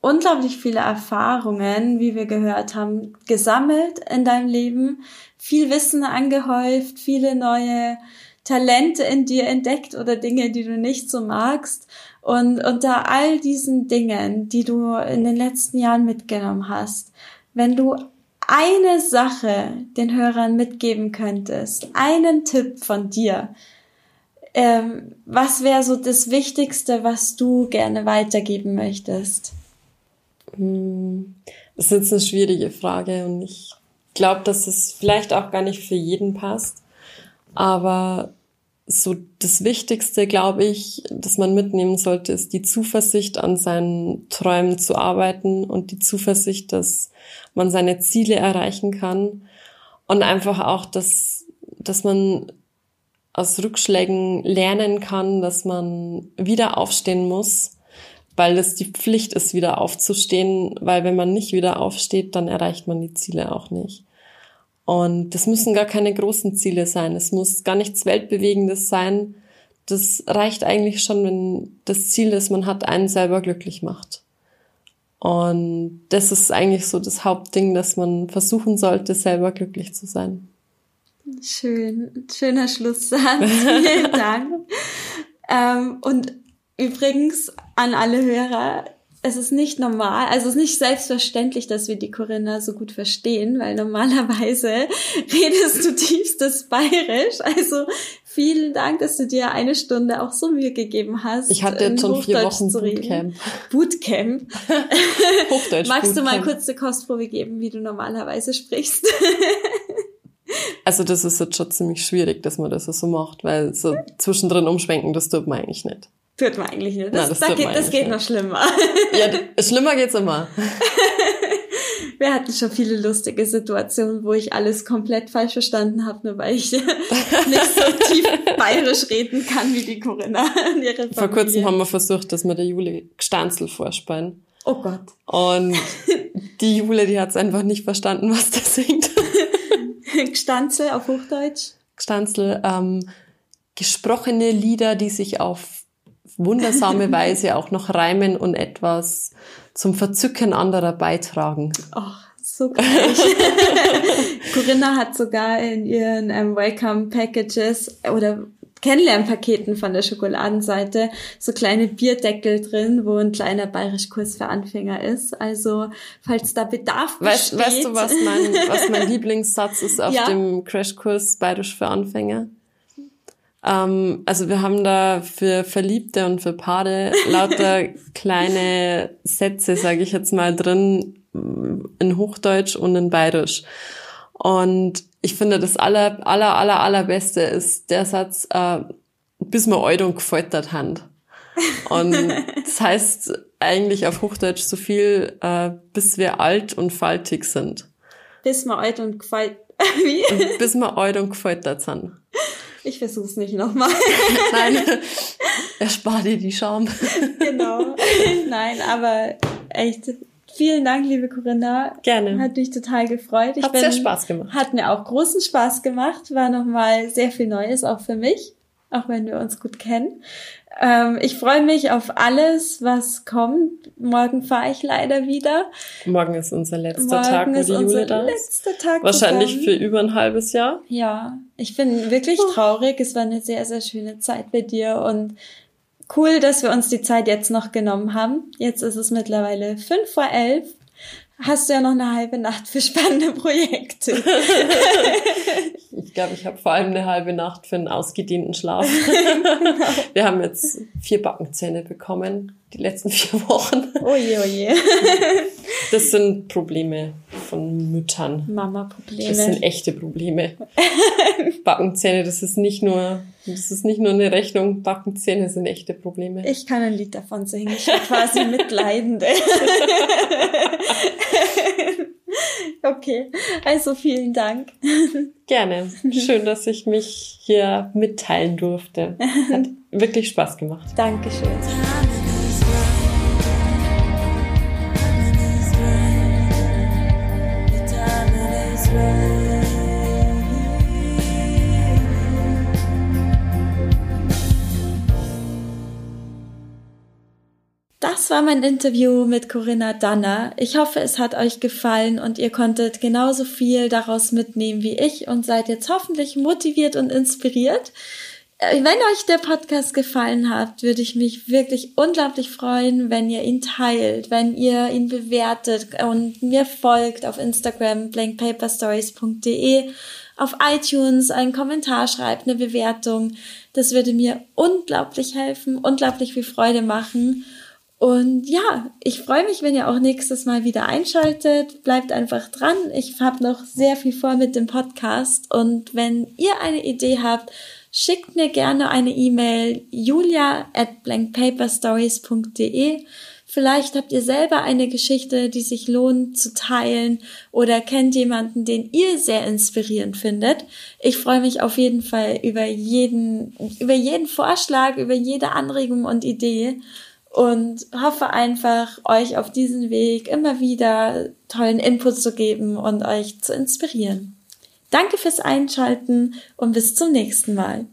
unglaublich viele Erfahrungen, wie wir gehört haben, gesammelt in deinem Leben, viel Wissen angehäuft, viele neue Talente in dir entdeckt oder Dinge, die du nicht so magst. Und unter all diesen Dingen, die du in den letzten Jahren mitgenommen hast, wenn du eine Sache den Hörern mitgeben könntest, einen Tipp von dir, ähm, was wäre so das Wichtigste, was du gerne weitergeben möchtest?
Hm, das ist jetzt eine schwierige Frage und ich glaube, dass es vielleicht auch gar nicht für jeden passt. Aber so das Wichtigste, glaube ich, dass man mitnehmen sollte, ist die Zuversicht, an seinen Träumen zu arbeiten und die Zuversicht, dass man seine Ziele erreichen kann und einfach auch, dass, dass man aus Rückschlägen lernen kann, dass man wieder aufstehen muss, weil es die Pflicht ist, wieder aufzustehen, weil wenn man nicht wieder aufsteht, dann erreicht man die Ziele auch nicht. Und das müssen gar keine großen Ziele sein. Es muss gar nichts Weltbewegendes sein. Das reicht eigentlich schon, wenn das Ziel, das man hat, einen selber glücklich macht. Und das ist eigentlich so das Hauptding, dass man versuchen sollte, selber glücklich zu sein.
Schön, schöner Schlusssatz. Vielen Dank. ähm, und übrigens an alle Hörer, es ist nicht normal, also es ist nicht selbstverständlich, dass wir die Corinna so gut verstehen, weil normalerweise redest du tiefstes Bayerisch. Also vielen Dank, dass du dir eine Stunde auch so Mühe gegeben hast.
Ich hatte jetzt schon vier Wochen Bootcamp.
Bootcamp. Hochdeutsch Magst Bootcamp. du mal kurz eine Kostprobe geben, wie du normalerweise sprichst?
Also das ist jetzt schon ziemlich schwierig, dass man das so macht, weil so zwischendrin umschwenken, das tut man eigentlich nicht.
Tut man eigentlich nicht. Das, Nein, das, da geht, das geht noch schlimmer.
Ja, schlimmer geht's immer.
Wir hatten schon viele lustige Situationen, wo ich alles komplett falsch verstanden habe, nur weil ich nicht so tief bayerisch reden kann wie die Corinna.
Vor kurzem haben wir versucht, dass wir der Jule Gstanzel vorspielen.
Oh Gott.
Und die Jule, die hat es einfach nicht verstanden, was der singt.
Gstanzel auf Hochdeutsch?
Gstanzel, ähm, gesprochene Lieder, die sich auf wundersame Weise auch noch reimen und etwas zum Verzücken anderer beitragen.
Ach, so geil. Corinna hat sogar in ihren ähm, Welcome Packages oder Kennenlernpaketen von der Schokoladenseite so kleine Bierdeckel drin, wo ein kleiner Bayerischkurs für Anfänger ist. Also, falls da Bedarf
besteht. Weißt, weißt du, was mein, was mein Lieblingssatz ist auf ja. dem Crashkurs Bayerisch für Anfänger? Ähm, also wir haben da für Verliebte und für Paare lauter kleine Sätze, sage ich jetzt mal, drin in Hochdeutsch und in Bayerisch. Und ich finde, das aller, aller, aller, allerbeste ist der Satz, äh, bis wir Eudung gefoltert haben. Und das heißt eigentlich auf Hochdeutsch so viel, äh, bis wir alt und faltig sind.
Bis wir alt und gefoltert,
wie? bis wir alt und gefoltert sind.
Ich versuch's nicht nochmal.
Nein, erspar dir die Scham.
genau. Nein, aber echt Vielen Dank, liebe Corinna.
Gerne.
Hat mich total gefreut.
Ich hat bin, sehr Spaß gemacht.
Hat mir auch großen Spaß gemacht. War nochmal sehr viel Neues auch für mich, auch wenn wir uns gut kennen. Ähm, ich freue mich auf alles, was kommt. Morgen fahre ich leider wieder.
Morgen ist unser letzter Morgen Tag, wo die Jule da ist. Letzter Tag Wahrscheinlich zusammen. für über ein halbes Jahr.
Ja, ich bin wirklich traurig. Es war eine sehr, sehr schöne Zeit bei dir und cool, dass wir uns die Zeit jetzt noch genommen haben. Jetzt ist es mittlerweile fünf vor elf. Hast du ja noch eine halbe Nacht für spannende Projekte.
ich glaube, ich habe vor allem eine halbe Nacht für einen ausgedehnten Schlaf. Wir haben jetzt vier Backenzähne bekommen, die letzten vier Wochen.
Oje, oje.
Das sind Probleme von Müttern.
Mama-Probleme.
Das sind echte Probleme. Backenzähne, das ist nicht nur, das ist nicht nur eine Rechnung. Backenzähne sind echte Probleme.
Ich kann ein Lied davon singen. Ich bin quasi Mitleidende. okay, also vielen Dank.
Gerne. Schön, dass ich mich hier mitteilen durfte. Hat wirklich Spaß gemacht.
Dankeschön. Das war mein Interview mit Corinna Danner. Ich hoffe, es hat euch gefallen und ihr konntet genauso viel daraus mitnehmen wie ich und seid jetzt hoffentlich motiviert und inspiriert. Äh, wenn euch der Podcast gefallen hat, würde ich mich wirklich unglaublich freuen, wenn ihr ihn teilt, wenn ihr ihn bewertet und mir folgt auf Instagram blankpaperstories.de, auf iTunes einen Kommentar schreibt, eine Bewertung. Das würde mir unglaublich helfen, unglaublich viel Freude machen. Und ja, ich freue mich, wenn ihr auch nächstes Mal wieder einschaltet. Bleibt einfach dran. Ich habe noch sehr viel vor mit dem Podcast. Und wenn ihr eine Idee habt, schickt mir gerne eine E-Mail julia at blankpaperstories.de. Vielleicht habt ihr selber eine Geschichte, die sich lohnt zu teilen oder kennt jemanden, den ihr sehr inspirierend findet. Ich freue mich auf jeden Fall über jeden, über jeden Vorschlag, über jede Anregung und Idee und hoffe einfach, euch auf diesem Weg immer wieder tollen Input zu geben und euch zu inspirieren. Danke fürs Einschalten und bis zum nächsten Mal.